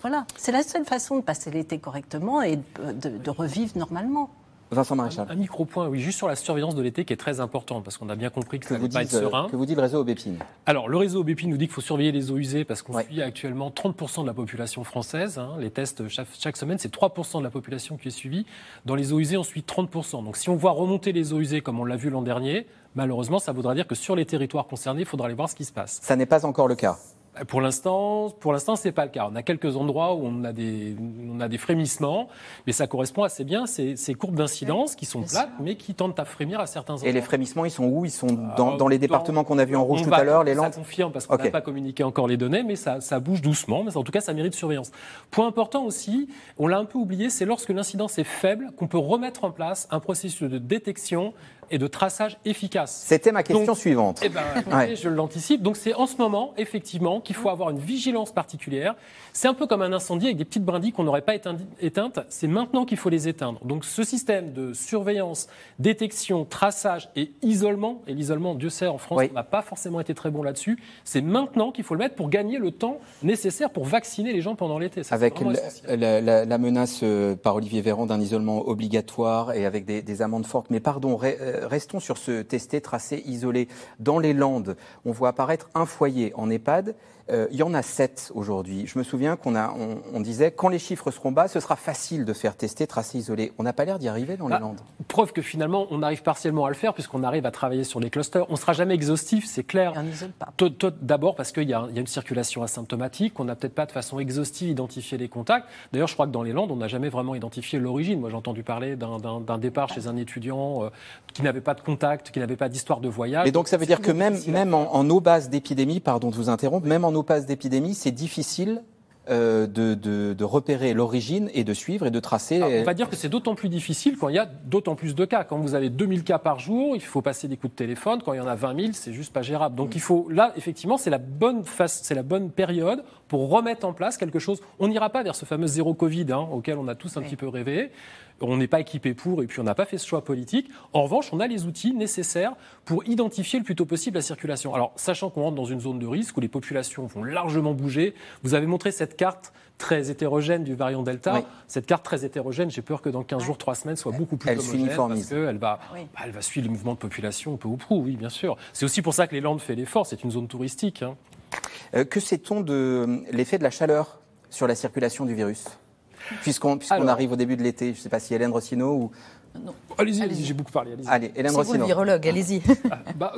Voilà, c'est la seule façon de passer l'été correctement et de, revivre normalement. Vincent Maréchal. Un, micro-point, oui, juste sur la surveillance de l'été qui est très important parce qu'on a bien compris que, ça vous pas être serein. Que vous dit le réseau Aubépine Alors, le réseau Aubépine nous dit qu'il faut surveiller les eaux usées parce qu'on suit actuellement 30% de la population française. Hein. Les tests chaque, semaine, c'est 3% de la population qui est suivie. Dans les eaux usées, on suit 30%. Donc, si on voit remonter les eaux usées comme on l'a vu l'an dernier, malheureusement, ça voudra dire que sur les territoires concernés, il faudra aller voir ce qui se passe. Ça n'est pas encore le cas. Pour l'instant, pour l'instant, c'est pas le cas. On a quelques endroits où on a des, on a des frémissements, mais ça correspond assez bien ces, ces courbes d'incidence qui sont plates, mais qui tentent à frémir à certains endroits. Et les frémissements, ils sont où? Ils sont dans, dans les départements qu'on a vus en rouge tout à l'heure, les Landes. Ça confirme parce qu'on n'a pas communiqué encore les données, mais ça, ça bouge doucement. Mais en tout cas, ça mérite surveillance. Point important aussi, on l'a un peu oublié, c'est lorsque l'incidence est faible qu'on peut remettre en place un processus de détection et de traçage efficace. C'était ma question suivante. Eh ben, Je l'anticipe. Donc c'est en ce moment, effectivement, qu'il faut avoir une vigilance particulière. C'est un peu comme un incendie avec des petites brindilles qu'on n'aurait pas éteintes. C'est maintenant qu'il faut les éteindre. Donc ce système de surveillance, détection, traçage et isolement, et l'isolement, Dieu sait, en France, on n'a pas forcément été très bon là-dessus, c'est maintenant qu'il faut le mettre pour gagner le temps nécessaire pour vacciner les gens pendant l'été. Avec la, menace euh, par Olivier Véran d'un isolement obligatoire et avec des, amendes fortes. Mais pardon, euh, restons sur ce testé, tracé, isolé. Dans les Landes, on voit apparaître un foyer en EHPAD euh, il y en a sept aujourd'hui. Je me souviens qu'on a, on, disait quand les chiffres seront bas, ce sera facile de faire tester, tracer, isoler. On n'a pas l'air d'y arriver dans les bah, Landes. Preuve que finalement, on arrive partiellement à le faire puisqu'on arrive à travailler sur les clusters. On ne sera jamais exhaustif, c'est clair. D'abord parce qu'il y, a une circulation asymptomatique, on n'a peut-être pas de façon exhaustive identifié les contacts. D'ailleurs, je crois que dans les Landes, on n'a jamais vraiment identifié l'origine. Moi, j'ai entendu parler d'un départ chez un étudiant euh, qui n'avait pas de contact, qui n'avait pas d'histoire de voyage. Et donc, ça veut dire que même, même en, en eau basse d'épidémie, pardon de vous interrompre, même en nos passe d'épidémie, c'est difficile euh, de, de, repérer l'origine et de suivre et de tracer. on va dire que c'est d'autant plus difficile quand il y a d'autant plus de cas. Quand vous avez 2000 cas par jour, il faut passer des coups de téléphone. Quand il y en a 20 000, c'est juste pas gérable. Donc il faut, là, effectivement, c'est la bonne face, c'est la bonne période pour remettre en place quelque chose. On n'ira pas vers ce fameux zéro Covid hein, auquel on a tous un petit peu rêvé on n'est pas équipé pour et puis on n'a pas fait ce choix politique. En revanche, on a les outils nécessaires pour identifier le plus tôt possible la circulation. Alors, sachant qu'on rentre dans une zone de risque où les populations vont largement bouger, vous avez montré cette carte très hétérogène du variant Delta. Cette carte très hétérogène, j'ai peur que dans 15 jours, 3 semaines, soit beaucoup plus elle homogène parce qu'elle va, bah, elle va suivre les mouvements de population peu ou prou, oui, bien sûr. C'est aussi pour ça que les Landes fait l'effort, c'est une zone touristique. Hein. Euh, que sait-on de l'effet de la chaleur sur la circulation du virus? Puisqu'on arrive au début de l'été, je ne sais pas si Hélène Rossino ou, Allez-y, j'ai beaucoup parlé. Allez, allez Hélène C'est vous le virologue, allez-y. Ah, bah,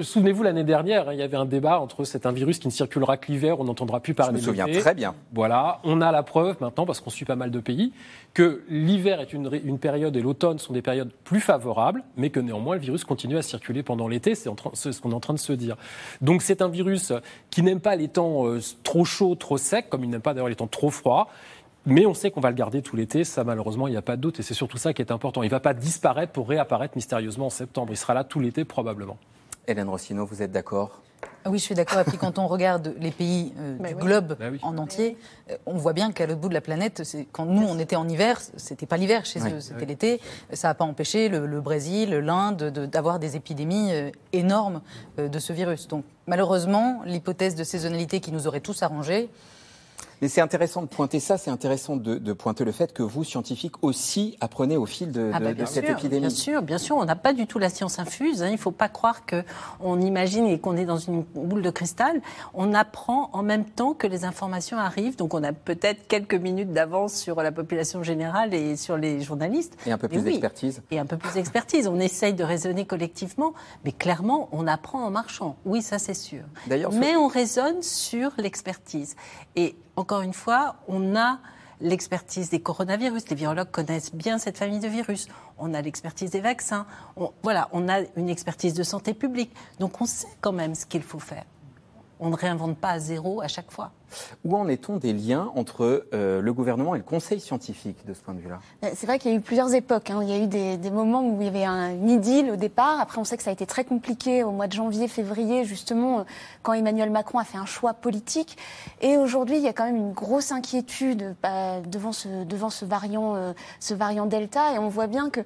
Souvenez-vous, l'année dernière, hein, il y avait un débat entre c'est un virus qui ne circulera que l'hiver, on n'entendra plus parler Je me souviens très bien. Voilà, on a la preuve maintenant, parce qu'on suit pas mal de pays, que l'hiver est une, une, période et l'automne sont des périodes plus favorables, mais que néanmoins le virus continue à circuler pendant l'été, c'est ce qu'on est en train de se dire. Donc c'est un virus qui n'aime pas les temps euh, trop chauds, trop secs, comme il n'aime pas d'ailleurs les temps trop froids. Mais on sait qu'on va le garder tout l'été, ça malheureusement, il n'y a pas de doute, et c'est surtout ça qui est important. Il ne va pas disparaître pour réapparaître mystérieusement en septembre, il sera là tout l'été probablement. Hélène Rossino, vous êtes d'accord? Ah oui, je suis d'accord. Et puis quand on regarde les pays euh, du globe bah en entier, euh, on voit bien qu'à l'autre bout de la planète, quand nous on était en hiver, c'était pas l'hiver chez eux, c'était l'été. Ça n'a pas empêché le, Brésil, l'Inde d'avoir des épidémies euh, énormes de ce virus. Donc malheureusement, l'hypothèse de saisonnalité qui nous aurait tous arrangés, mais c'est intéressant de pointer ça, c'est intéressant de, pointer le fait que vous, scientifiques, aussi apprenez au fil de, ah bah, cette épidémie. Bien sûr, bien sûr, on n'a pas du tout la science infuse. Hein. Il ne faut pas croire qu'on imagine et qu'on est dans une boule de cristal. On apprend en même temps que les informations arrivent. Donc on a peut-être quelques minutes d'avance sur la population générale et sur les journalistes. Et un peu plus d'expertise. Et un peu plus d'expertise. On essaye de raisonner collectivement, mais clairement, on apprend en marchant. Oui, ça c'est sûr. Mais on raisonne sur l'expertise. Et encore une fois, on a l'expertise des coronavirus. Les virologues connaissent bien cette famille de virus. On a l'expertise des vaccins. voilà, on a une expertise de santé publique. Donc on sait quand même ce qu'il faut faire. On ne réinvente pas à zéro à chaque fois. Où en est-on des liens entre euh, le gouvernement et le conseil scientifique de ce point de vue-là? Euh, C'est vrai qu'il y a eu plusieurs époques. Hein. Il y a eu des, moments où il y avait un idylle au départ. Après, on sait que ça a été très compliqué au mois de janvier, février, justement, quand Emmanuel Macron a fait un choix politique. Et aujourd'hui, il y a quand même une grosse inquiétude bah, devant, ce, devant ce, variant, ce variant Delta. Et on voit bien que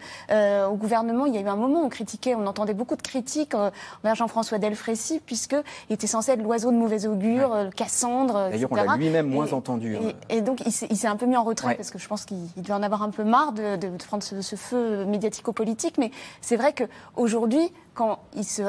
au gouvernement, il y a eu un moment où on critiquait, on entendait beaucoup de critiques envers Jean-François Delfrécy, puisqu'il était censé être l'oiseau de mauvais augure, Cassandre, D'ailleurs, on l'a lui-même moins entendu. Hein. Et, donc, il s'est un peu mis en retrait parce que je pense qu'il devait en avoir un peu marre de, prendre ce, ce feu médiatico-politique. Mais c'est vrai qu'aujourd'hui, quand il se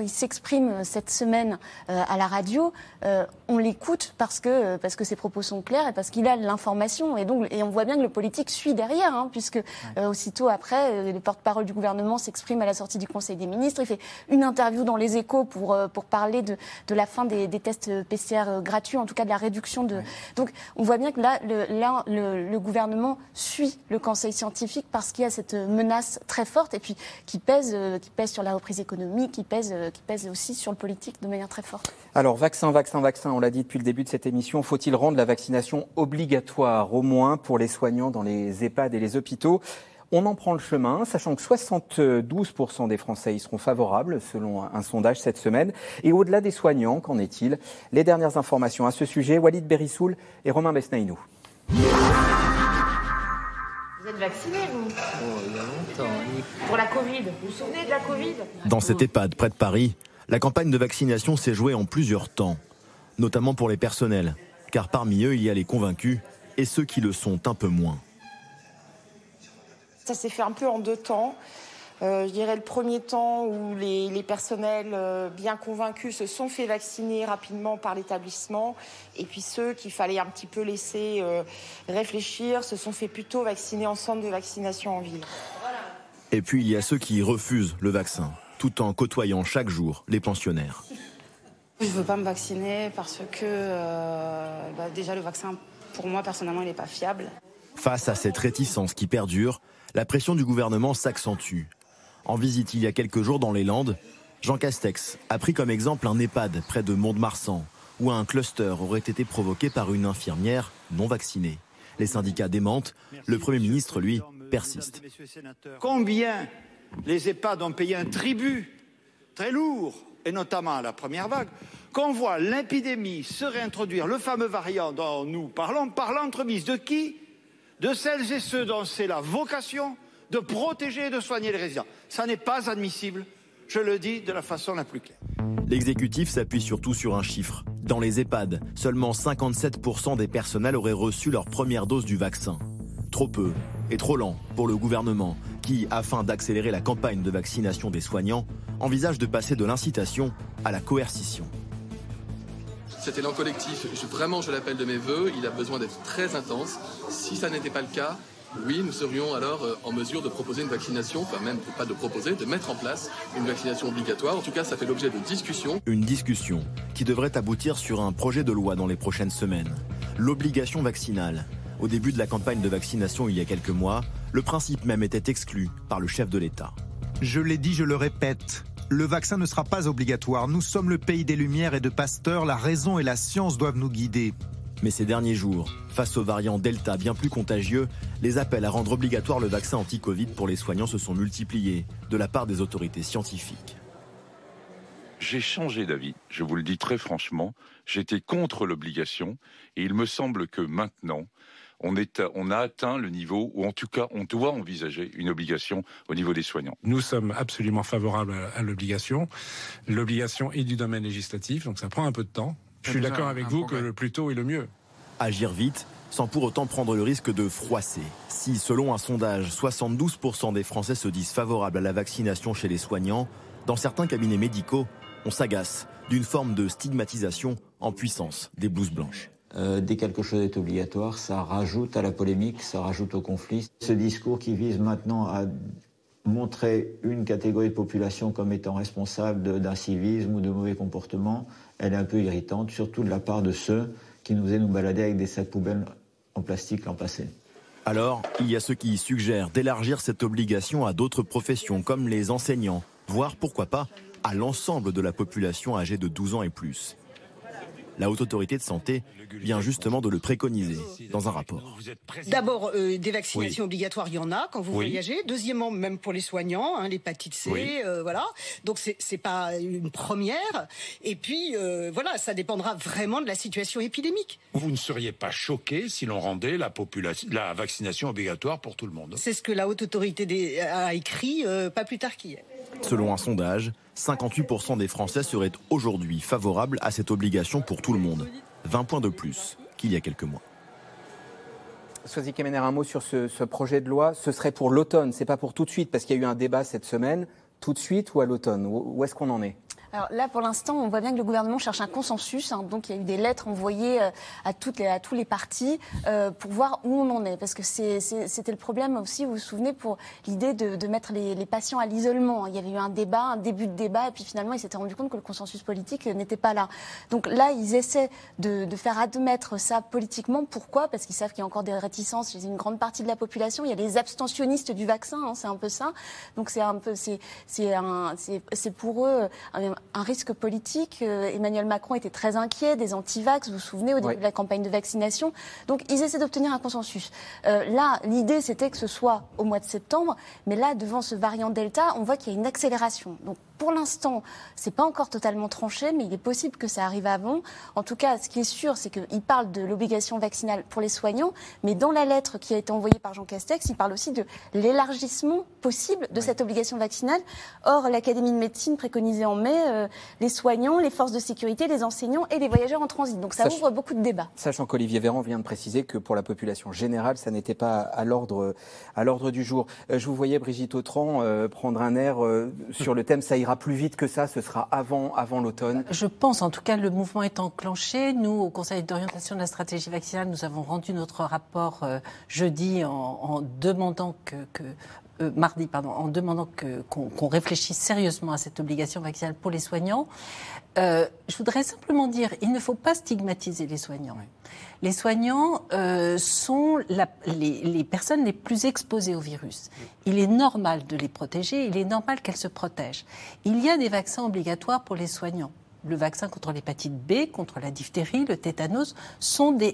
il s'exprime cette semaine euh, à la radio, euh, on l'écoute parce que, parce que ses propos sont clairs et parce qu'il a l'information. Et, donc, et on voit bien que le politique suit derrière, hein, puisque euh, aussitôt après, le porte-parole du gouvernement s'exprime à la sortie du Conseil des ministres. Il fait une interview dans les échos pour, pour parler de, de la fin des, des, tests PCR gratuits, en tout cas de la réduction de. Donc on voit bien que là, le, là le, le gouvernement suit le Conseil scientifique parce qu'il y a cette menace très forte et puis qui pèse, qui pèse sur la économique, qui pèse euh, qui pèse aussi sur le politique de manière très forte. Alors, vaccin, vaccin, vaccin, on l'a dit depuis le début de cette émission, faut-il rendre la vaccination obligatoire, au moins pour les soignants dans les EHPAD et les hôpitaux? On en prend le chemin, sachant que 72% des Français y seront favorables, selon un sondage cette semaine. Et au-delà des soignants, qu'en est-il? Les dernières informations à ce sujet, Walid Berissoul et Romain Besnaïnou. Vous êtes vacciné, vous? Oh, il y a longtemps. Pour la Covid. Vous vous souvenez de la Covid? Dans cet EHPAD près de Paris, la campagne de vaccination s'est jouée en plusieurs temps, notamment pour les personnels, car parmi eux, il y a les convaincus et ceux qui le sont un peu moins. Ça s'est fait un peu en deux temps. Euh, je dirais le premier temps où les, personnels euh, bien convaincus se sont fait vacciner rapidement par l'établissement, et puis ceux qu'il fallait un petit peu laisser euh, réfléchir se sont fait plutôt vacciner en centre de vaccination en ville. Et puis il y a ceux qui refusent le vaccin, tout en côtoyant chaque jour les pensionnaires. Je ne veux pas me vacciner parce que bah, déjà le vaccin, pour moi personnellement, il n'est pas fiable. Face à cette réticence qui perdure, la pression du gouvernement s'accentue. En visite il y a quelques jours dans les Landes, Jean Castex a pris comme exemple un EHPAD près de Mont-de-Marsan, où un cluster aurait été provoqué par une infirmière non vaccinée. Les syndicats démentent, le Premier ministre, lui, persiste. Combien les EHPAD ont payé un tribut très lourd, et notamment à la première vague, qu'on voit l'épidémie se réintroduire, le fameux variant dont nous parlons, par l'entremise de qui? De celles et ceux dont c'est la vocation de protéger et de soigner les résidents. Ça n'est pas admissible, je le dis de la façon la plus claire. L'exécutif s'appuie surtout sur un chiffre. Dans les EHPAD, seulement 57% des personnels auraient reçu leur première dose du vaccin. Trop peu et trop lent pour le gouvernement qui, afin d'accélérer la campagne de vaccination des soignants, envisage de passer de l'incitation à la coercition. Cet élan collectif, vraiment je l'appelle de mes voeux, il a besoin d'être très intense. Si ça n'était pas le cas, oui, nous serions alors euh, en mesure de proposer une vaccination, enfin même pas de proposer, de mettre en place une vaccination obligatoire. En tout cas, ça fait l'objet de discussions. Une discussion qui devrait aboutir sur un projet de loi dans les prochaines semaines. L'obligation vaccinale. Au début de la campagne de vaccination il y a quelques mois, le principe même était exclu par le chef de l'État. Je l'ai dit, je le répète. Le vaccin ne sera pas obligatoire. Nous sommes le pays des Lumières et de Pasteur. La raison et la science doivent nous guider. Mais ces derniers jours, face au variant Delta bien plus contagieux, les appels à rendre obligatoire le vaccin anti-Covid pour les soignants se sont multipliés de la part des autorités scientifiques. J'ai changé d'avis, je vous le dis très franchement. J'étais contre l'obligation et il me semble que maintenant, on, est, on, a atteint le niveau où, en tout cas, on doit envisager une obligation au niveau des soignants. Nous sommes absolument favorables à l'obligation. L'obligation est du domaine législatif, donc ça prend un peu de temps. Je suis d'accord avec vous que le plus tôt est le mieux. Agir vite, sans pour autant prendre le risque de froisser. Si, selon un sondage, 72% des Français se disent favorables à la vaccination chez les soignants, dans certains cabinets médicaux, on s'agace d'une forme de stigmatisation en puissance des blouses blanches. Euh, dès quelque chose est obligatoire, ça rajoute à la polémique, ça rajoute au conflit. Ce discours qui vise maintenant à montrer une catégorie de population comme étant responsable d'un civisme ou de mauvais comportements, elle est un peu irritante, surtout de la part de ceux qui nous faisaient nous balader avec des sacs poubelles en plastique l'an passé. Alors, il y a ceux qui suggèrent d'élargir cette obligation à d'autres professions comme les enseignants, voire pourquoi pas à l'ensemble de la population âgée de 12 ans et plus. La Haute Autorité de Santé vient justement de le préconiser dans un rapport. D'abord, euh, des vaccinations obligatoires, il y en a quand vous Oui. voyagez. Deuxièmement, même pour les soignants, hein, l'hépatite C, Oui. euh, voilà. Donc c'est c'est pas une première. Et puis euh, voilà, ça dépendra vraiment de la situation épidémique. Vous ne seriez pas choqué si l'on rendait la, population, la vaccination obligatoire pour tout le monde C'est ce que la haute autorité des- a écrit euh, pas plus tard qu'hier. Selon un sondage, 58% des Français seraient aujourd'hui favorables à cette obligation pour tout le monde. 20 points de plus qu'il y a quelques mois. Soisy Kemener, un mot sur ce, ce projet de loi. Ce serait pour l'automne, c'est pas pour tout de suite, parce qu'il y a eu un débat cette semaine. Tout de suite ou à l'automne? Où, où est-ce qu'on en est? Alors là, pour l'instant, on voit bien que le gouvernement cherche un consensus. hein. donc, il y a eu des lettres envoyées euh, à, toutes à tous les partis euh, pour voir où on en est. Parce que c'était le problème aussi, vous vous souvenez, pour l'idée de, de mettre les, les patients à l'isolement. Il y avait eu un débat, un début de débat, et puis finalement, ils s'étaient rendu compte que le consensus politique euh, n'était pas là. Donc là, ils essaient de, de faire admettre ça politiquement. Pourquoi? Parce qu'ils savent qu'il y a encore des réticences chez une grande partie de la population. Il y a les abstentionnistes du vaccin, hein, c'est un peu ça. Donc c'est un peu, c'est pour eux un, un risque politique. Euh, Emmanuel Macron était très inquiet des antivax, vous vous souvenez, au début de la campagne de vaccination. Donc ils essaient d'obtenir un consensus. Euh, là, l'idée c'était que ce soit au mois de septembre, mais là, devant ce variant Delta, on voit qu'il y a une accélération. Donc pour l'instant, c'est pas encore totalement tranché, mais il est possible que ça arrive avant. En tout cas, ce qui est sûr, c'est qu'il parle de l'obligation vaccinale pour les soignants, mais dans la lettre qui a été envoyée par Jean Castex, il parle aussi de l'élargissement possible de cette obligation vaccinale. Or, l'Académie de médecine préconisait en mai euh, les soignants, les forces de sécurité, les enseignants et les voyageurs en transit. Donc ça Sach- ouvre beaucoup de débats. Sachant qu'Olivier Véran vient de préciser que pour la population générale, ça n'était pas à l'ordre du jour. Euh, je vous voyais Brigitte Autran euh, prendre un air euh, sur le thème ça ira plus vite que ça, ce sera avant avant l'automne. Je pense, en tout cas, le mouvement est enclenché. Nous, au Conseil d'orientation de la stratégie vaccinale, nous avons rendu notre rapport euh, jeudi en, en demandant que, que- euh, mardi, pardon, en demandant qu'on réfléchisse sérieusement à cette obligation vaccinale pour les soignants. Euh, je voudrais simplement dire, il ne faut pas stigmatiser les soignants. Les soignants euh, sont les, personnes les plus exposées au virus. Il est normal de les protéger, il est normal qu'elles se protègent. Il y a des vaccins obligatoires pour les soignants. Le vaccin contre l'hépatite B, contre la diphtérie, le tétanos,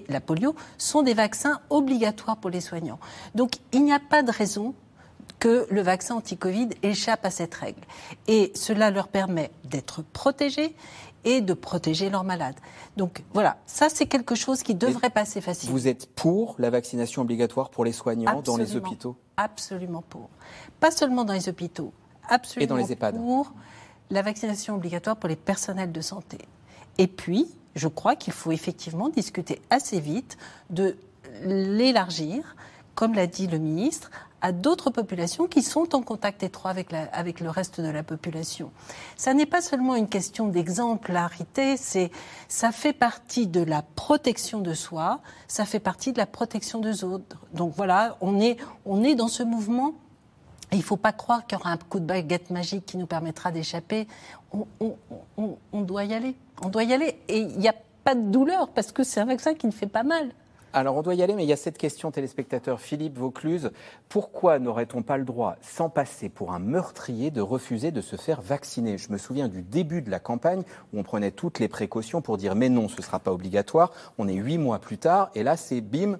la polio, sont des vaccins obligatoires pour les soignants. Donc il n'y a pas de raison que le vaccin anti-Covid échappe à cette règle. Et cela leur permet d'être protégés et de protéger leurs malades. Donc voilà, ça c'est quelque chose qui devrait passer facilement. Vous êtes pour la vaccination obligatoire pour les soignants dans les hôpitaux? Absolument pour. Pas seulement dans les hôpitaux, absolument Et dans les EHPAD. pour la vaccination obligatoire pour les personnels de santé. Et puis, je crois qu'il faut effectivement discuter assez vite de l'élargir, comme l'a dit le ministre, à d'autres populations qui sont en contact étroit avec, avec le reste de la population. Ça n'est pas seulement une question d'exemplarité, c'est ça fait partie de la protection de soi, ça fait partie de la protection des autres. Donc voilà, on est, on est dans ce mouvement. Il ne faut pas croire qu'il y aura un coup de baguette magique qui nous permettra d'échapper. On- on doit y aller. On doit y aller. Et il n'y a pas de douleur parce que c'est un vaccin qui ne fait pas mal. Alors on doit y aller, mais il y a cette question téléspectateur Philippe Vaucluse. Pourquoi n'aurait-on pas le droit, sans passer pour un meurtrier, de refuser de se faire vacciner? Je me souviens du début de la campagne où on prenait toutes les précautions pour dire mais non, ce ne sera pas obligatoire. On est huit mois plus tard et là c'est bim.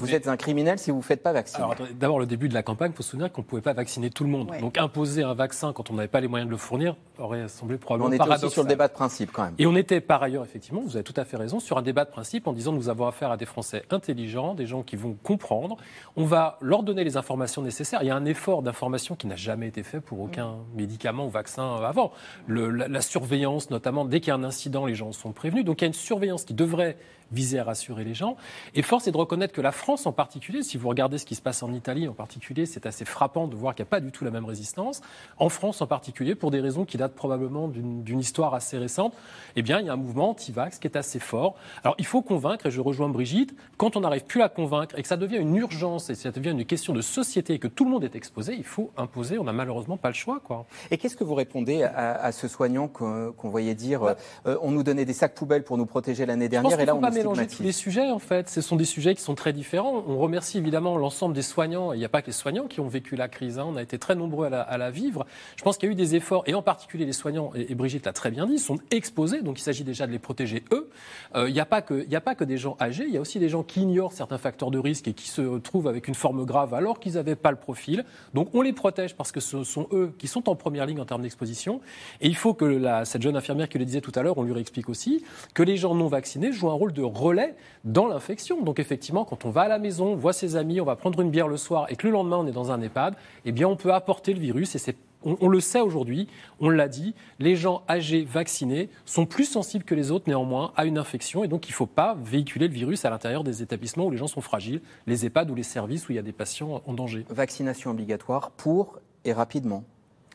Vous êtes un criminel si vous ne faites pas vacciner. D'abord, le début de la campagne, il faut se souvenir qu'on ne pouvait pas vacciner tout le monde. Ouais. Donc, imposer un vaccin quand on n'avait pas les moyens de le fournir aurait semblé probablement on était paradoxal. aussi sur le débat de principe quand même. Et on était par ailleurs, effectivement, vous avez tout à fait raison, sur un débat de principe en disant nous avons affaire à des Français intelligents, des gens qui vont comprendre. On va leur donner les informations nécessaires. Il y a un effort d'information qui n'a jamais été fait pour aucun médicament ou vaccin avant. Le- la, la surveillance, notamment, dès qu'il y a un incident, les gens sont prévenus. Donc il y a une surveillance qui devrait viser à rassurer les gens. Et force est de reconnaître que la France en particulier, si vous regardez ce qui se passe en Italie en particulier, c'est assez frappant de voir qu'il n'y a pas du tout la même résistance. En France en particulier, pour des raisons qui datent probablement d'une histoire assez récente, eh bien, il y a un mouvement anti-vax qui est assez fort. Alors, il faut convaincre, et je rejoins Brigitte, quand on n'arrive plus à convaincre et que ça devient une urgence et ça devient une question de société et que tout le monde est exposé, il faut imposer. On n'a malheureusement pas le choix, quoi. Et qu'est-ce que vous répondez à, à ce soignant qu'on voyait dire euh, euh, on nous donnait des sacs poubelles pour nous protéger l'année dernière et là on nous mélanger tous les sujets, en fait. Ce sont des sujets qui sont très différents. On remercie évidemment l'ensemble des soignants. Il n'y a pas que les soignants qui ont vécu la crise. Hein. On a été très nombreux à la, vivre. Je pense qu'il y a eu des efforts, et en particulier les soignants, et, Brigitte l'a très bien dit, sont exposés. Donc il s'agit déjà de les protéger eux. Euh, il n'y a, pas que, a pas que des gens âgés. Il y a aussi des gens qui ignorent certains facteurs de risque et qui se trouvent avec une forme grave alors qu'ils n'avaient pas le profil. Donc on les protège parce que ce sont eux qui sont en première ligne en termes d'exposition. Et il faut que la, cette jeune infirmière qui le disait tout à l'heure, on lui réexplique aussi que les gens non vaccinés jouent un rôle de relais dans l'infection. Donc effectivement, quand on va à la maison, on voit ses amis, on va prendre une bière le soir et que le lendemain on est dans un EHPAD, eh bien on peut apporter le virus et c'est on, le sait aujourd'hui, on l'a dit, les gens âgés vaccinés sont plus sensibles que les autres néanmoins à une infection et donc il ne faut pas véhiculer le virus à l'intérieur des établissements où les gens sont fragiles, les EHPAD ou les services où il y a des patients en danger. Vaccination obligatoire pour et rapidement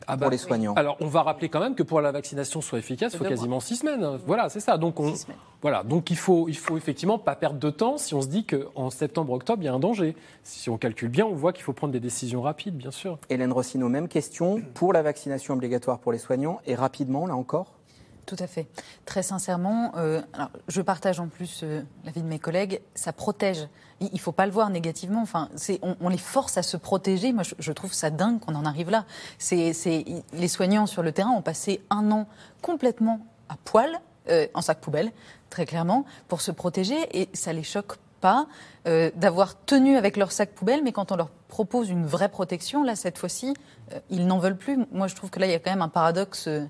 ah pour bah, les soignants. Alors, on va rappeler quand même que pour la vaccination soit efficace, il faut quasiment six semaines. Voilà, c'est ça. Donc, on, voilà. Donc, il faut, il faut effectivement pas perdre de temps si on se dit qu'en septembre-octobre, il y a un danger. Si on calcule bien, on voit qu'il faut prendre des décisions rapides, bien sûr. Hélène Rossino, même question pour la vaccination obligatoire pour les soignants et rapidement, là encore tout à fait. Très sincèrement, euh, alors, je partage en plus euh, l'avis de mes collègues, ça protège. Il ne faut pas le voir négativement. Enfin, on, on, les force à se protéger. Moi, je, trouve ça dingue qu'on en arrive là. C'est, les soignants sur le terrain ont passé un an complètement à poil, euh, en sac poubelle, très clairement, pour se protéger, et ça les choque pas euh, d'avoir tenu avec leur sac poubelle, mais quand on leur propose une vraie protection, là, cette fois-ci, euh, ils n'en veulent plus. Moi, je trouve que là, il y a quand même un paradoxe. Euh,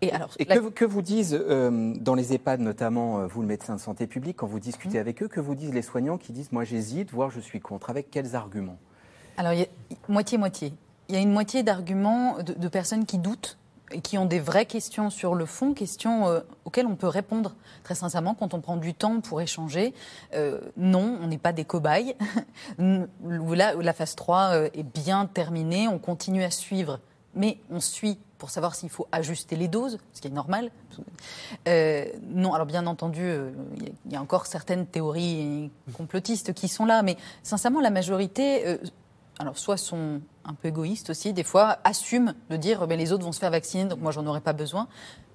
et, alors, et que, que, vous disent, dans les EHPAD notamment, vous, le médecin de santé publique, quand vous discutez mmh. avec eux, que vous disent les soignants qui disent, moi, j'hésite, voire je suis contre Avec quels arguments? Alors, moitié-moitié. Il y a une moitié d'arguments de personnes qui doutent qui ont des vraies questions sur le fond, questions euh, auxquelles on peut répondre très sincèrement quand on prend du temps pour échanger. Euh, non, on n'est pas des cobayes. [LAUGHS] Là, la phase 3 euh, est bien terminée, on continue à suivre, mais on suit pour savoir s'il faut ajuster les doses, ce qui est normal. non, alors bien entendu, il y a encore certaines théories complotistes qui sont là, mais sincèrement, la majorité alors soit sont un peu égoïstes aussi, des fois assument de dire mais les autres vont se faire vacciner, donc moi j'en aurais pas besoin.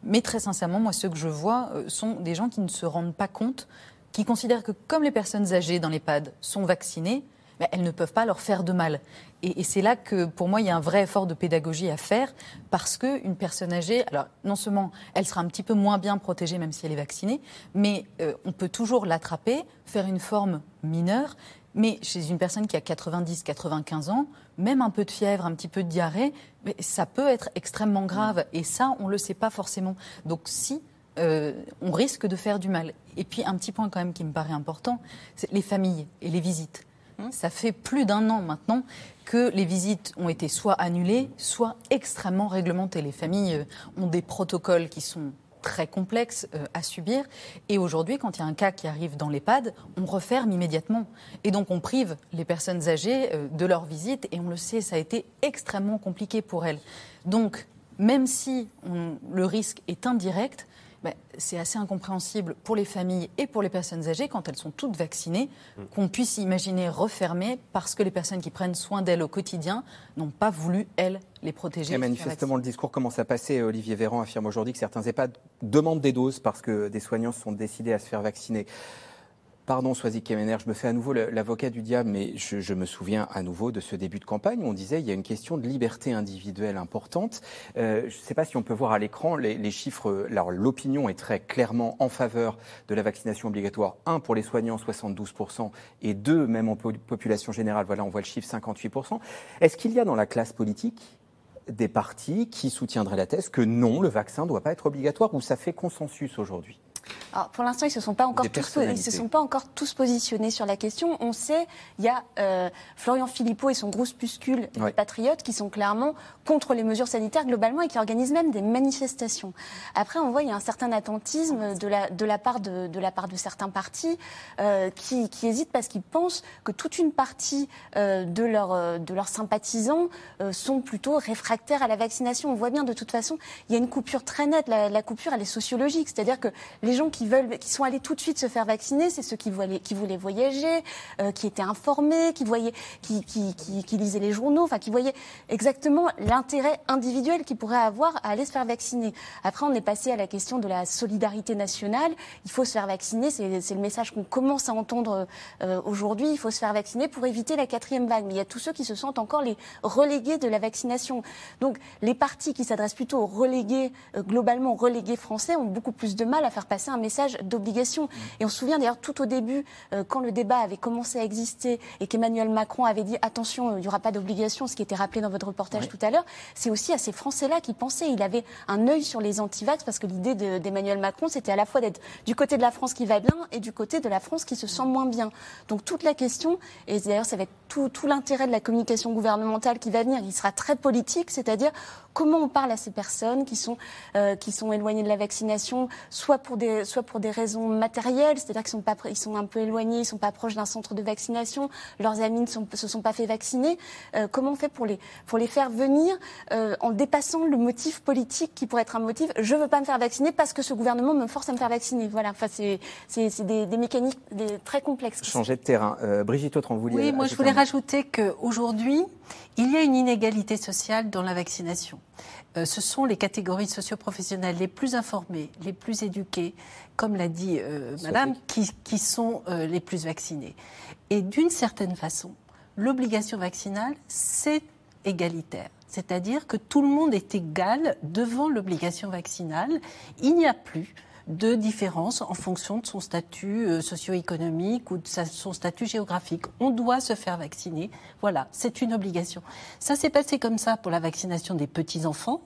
Mais très sincèrement, moi ceux que je vois euh, sont des gens qui ne se rendent pas compte, qui considèrent que comme les personnes âgées dans l'EHPAD sont vaccinées, ben, elles ne peuvent pas leur faire de mal. Et, c'est là que, pour moi, il y a un vrai effort de pédagogie à faire, parce qu'une personne âgée, alors non seulement elle sera un petit peu moins bien protégée, même si elle est vaccinée, mais euh, on peut toujours l'attraper, faire une forme mineure, mais chez une personne qui a 90, 95 ans, même un peu de fièvre, un petit peu de diarrhée, mais ça peut être extrêmement grave. Et ça, on ne le sait pas forcément. Donc si euh, on risque de faire du mal. Et puis un petit point quand même qui me paraît important, c'est les familles et les visites. Hein ça fait plus d'un an maintenant que les visites ont été soit annulées, soit extrêmement réglementées. Les familles euh, ont des protocoles qui sont très complexe euh, à subir. Et aujourd'hui, quand il y a un cas qui arrive dans l'EHPAD, on referme immédiatement. Et donc on prive les personnes âgées euh, de leur visite. Et on le sait, ça a été extrêmement compliqué pour elles. Donc, même si le risque est indirect, ben, c'est assez incompréhensible pour les familles et pour les personnes âgées, quand elles sont toutes vaccinées, mm. qu'on puisse imaginer refermer parce que les personnes qui prennent soin d'elles au quotidien n'ont pas voulu, elles, les protéger. Et manifestement, le discours commence à passer. Olivier Véran affirme aujourd'hui que certains EHPAD demandent des doses parce que des soignants sont décidés à se faire vacciner. Pardon, Soisy Kemener, je me fais à nouveau l'avocat du diable, mais je, me souviens à nouveau de ce début de campagne on disait qu'il y a une question de liberté individuelle importante. Euh, je ne sais pas si on peut voir à l'écran les, chiffres. Alors, l'opinion est très clairement en faveur de la vaccination obligatoire. Un, pour les soignants, 72%, et deux, même en population générale, voilà, on voit le chiffre 58%. Est-ce qu'il y a dans la classe politique des partis qui soutiendraient la thèse que non, le vaccin ne doit pas être obligatoire, ou ça fait consensus aujourd'hui? Alors, pour l'instant, ils ne se, sont pas encore tous, se sont pas encore tous positionnés sur la question. On sait, il y a euh, Florian Philippot et son groupuscule ouais. Patriotes qui sont clairement contre les mesures sanitaires globalement et qui organisent même des manifestations. Après, on voit il y a un certain attentisme de la, de la, part, de, de la part de certains partis euh, qui, qui, hésitent parce qu'ils pensent que toute une partie euh, de, leur, de leurs sympathisants sont plutôt réfractaires à la vaccination. On voit bien de toute façon, il y a une coupure très nette. La, la coupure, elle est sociologique. C'est-à-dire que les gens qui veulent, qui sont allés tout de suite se faire vacciner, c'est ceux qui voulaient, voyager, euh, qui étaient informés, qui voyaient, qui, lisaient les journaux, enfin qui voyaient exactement l'intérêt individuel qu'ils pourraient avoir à aller se faire vacciner. Après, on est passé à la question de la solidarité nationale. Il faut se faire vacciner, c'est le message qu'on commence à entendre euh, aujourd'hui. Il faut se faire vacciner pour éviter la quatrième vague. Mais il y a tous ceux qui se sentent encore les relégués de la vaccination. Donc, les partis qui s'adressent plutôt aux relégués, euh, globalement relégués français, ont beaucoup plus de mal à faire passer un message d'obligation. Et on se souvient d'ailleurs tout au début, euh, quand le débat avait commencé à exister et qu'Emmanuel Macron avait dit attention, il n'y aura pas d'obligation, ce qui était rappelé dans votre reportage tout à l'heure, c'est aussi à ces Français-là qui pensaient. Il avait un œil sur les antivax parce que l'idée d'Emmanuel Macron, c'était à la fois d'être du côté de la France qui va bien et du côté de la France qui se sent moins bien. Donc toute la question, et d'ailleurs ça va être tout, tout l'intérêt de la communication gouvernementale qui va venir, il sera très politique, c'est-à-dire comment on parle à ces personnes qui sont, euh, qui sont éloignées de la vaccination, soit pour des, soit pour des raisons matérielles, c'est-à-dire qu'ils sont, pas, ils sont un peu éloignés, ils ne sont pas proches d'un centre de vaccination, leurs amis ne sont, se sont pas fait vacciner. Euh, comment on fait pour les, pour les faire venir euh, en dépassant le motif politique qui pourrait être un motif je ne veux pas me faire vacciner parce que ce gouvernement me force à me faire vacciner Voilà, enfin, c'est des, des, mécaniques des, très complexes. Changer de terrain. Brigitte Autran, vous Oui, moi je voulais rajouter qu'aujourd'hui, il y a une inégalité sociale dans la vaccination. Euh, ce sont les catégories socioprofessionnelles les plus informées, les plus éduquées, comme l'a dit euh, Madame, qui, sont euh, les plus vaccinées. Et d'une certaine façon, l'obligation vaccinale, c'est égalitaire. C'est-à-dire que tout le monde est égal devant l'obligation vaccinale. Il n'y a plus de différence en fonction de son statut euh, socio-économique ou de son statut géographique. On doit se faire vacciner. Voilà, c'est une obligation. Ça s'est passé comme ça pour la vaccination des petits-enfants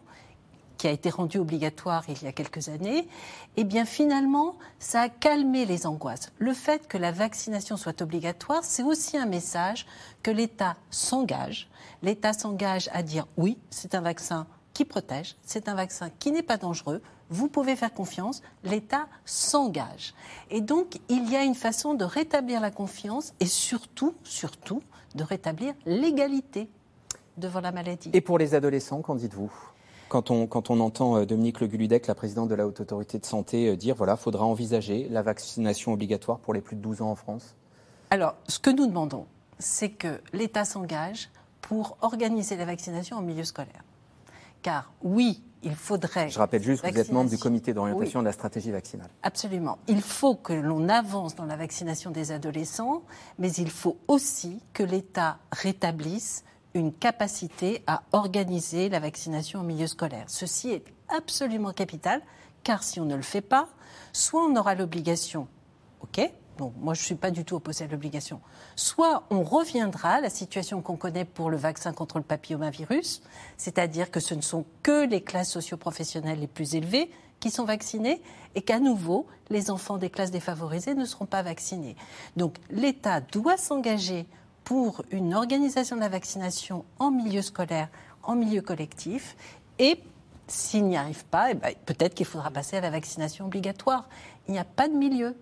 qui a été rendue obligatoire il y a quelques années, eh bien finalement, ça a calmé les angoisses. Le fait que la vaccination soit obligatoire, c'est aussi un message que l'État s'engage. L'État s'engage à dire oui, c'est un vaccin qui protège, c'est un vaccin qui n'est pas dangereux, vous pouvez faire confiance, l'État s'engage. Et donc, il y a une façon de rétablir la confiance et surtout, surtout, de rétablir l'égalité devant la maladie. Et pour les adolescents, qu'en dites-vous? Quand on, quand on entend euh, Dominique Le Guludec, la présidente de la Haute Autorité de Santé, euh, dire voilà, faudra envisager la vaccination obligatoire pour les plus de 12 ans en France? Alors, ce que nous demandons, c'est que l'État s'engage pour organiser la vaccination en milieu scolaire. Car oui, il faudrait. Je rappelle juste que vous êtes membre du comité d'orientation de la stratégie vaccinale. Absolument. Il faut que l'on avance dans la vaccination des adolescents, mais il faut aussi que l'État rétablisse une capacité à organiser la vaccination au milieu scolaire. Ceci est absolument capital, car si on ne le fait pas, soit on aura l'obligation, ok, moi je ne suis pas du tout opposé à l'obligation. Soit on reviendra à la situation qu'on connaît pour le vaccin contre le papillomavirus, c'est-à-dire que ce ne sont que les classes socioprofessionnelles les plus élevées qui sont vaccinées et qu'à nouveau, les enfants des classes défavorisées ne seront pas vaccinés. Donc l'État doit s'engager pour une organisation de la vaccination en milieu scolaire, en milieu collectif, et s'il n'y arrive pas, eh ben, peut-être qu'il faudra passer à la vaccination obligatoire. Il n'y a pas de milieu.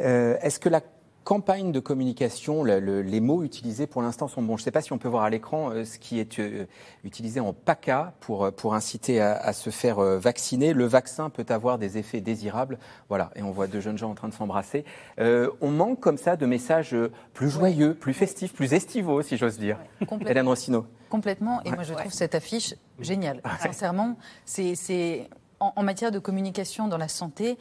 Euh, est-ce que la campagne de communication, les mots utilisés pour l'instant sont bons? Je ne sais pas si on peut voir à l'écran euh, ce qui est euh, utilisé en PACA pour, pour inciter à, se faire vacciner. Le vaccin peut avoir des effets désirables. Voilà, et on voit deux jeunes gens en train de s'embrasser. on manque comme ça de messages plus joyeux, plus festifs, plus estivaux, si j'ose dire. [LAUGHS] Hélène Rossino. Complètement, et moi je trouve cette affiche géniale. Sincèrement, c'est en, matière de communication dans la santé,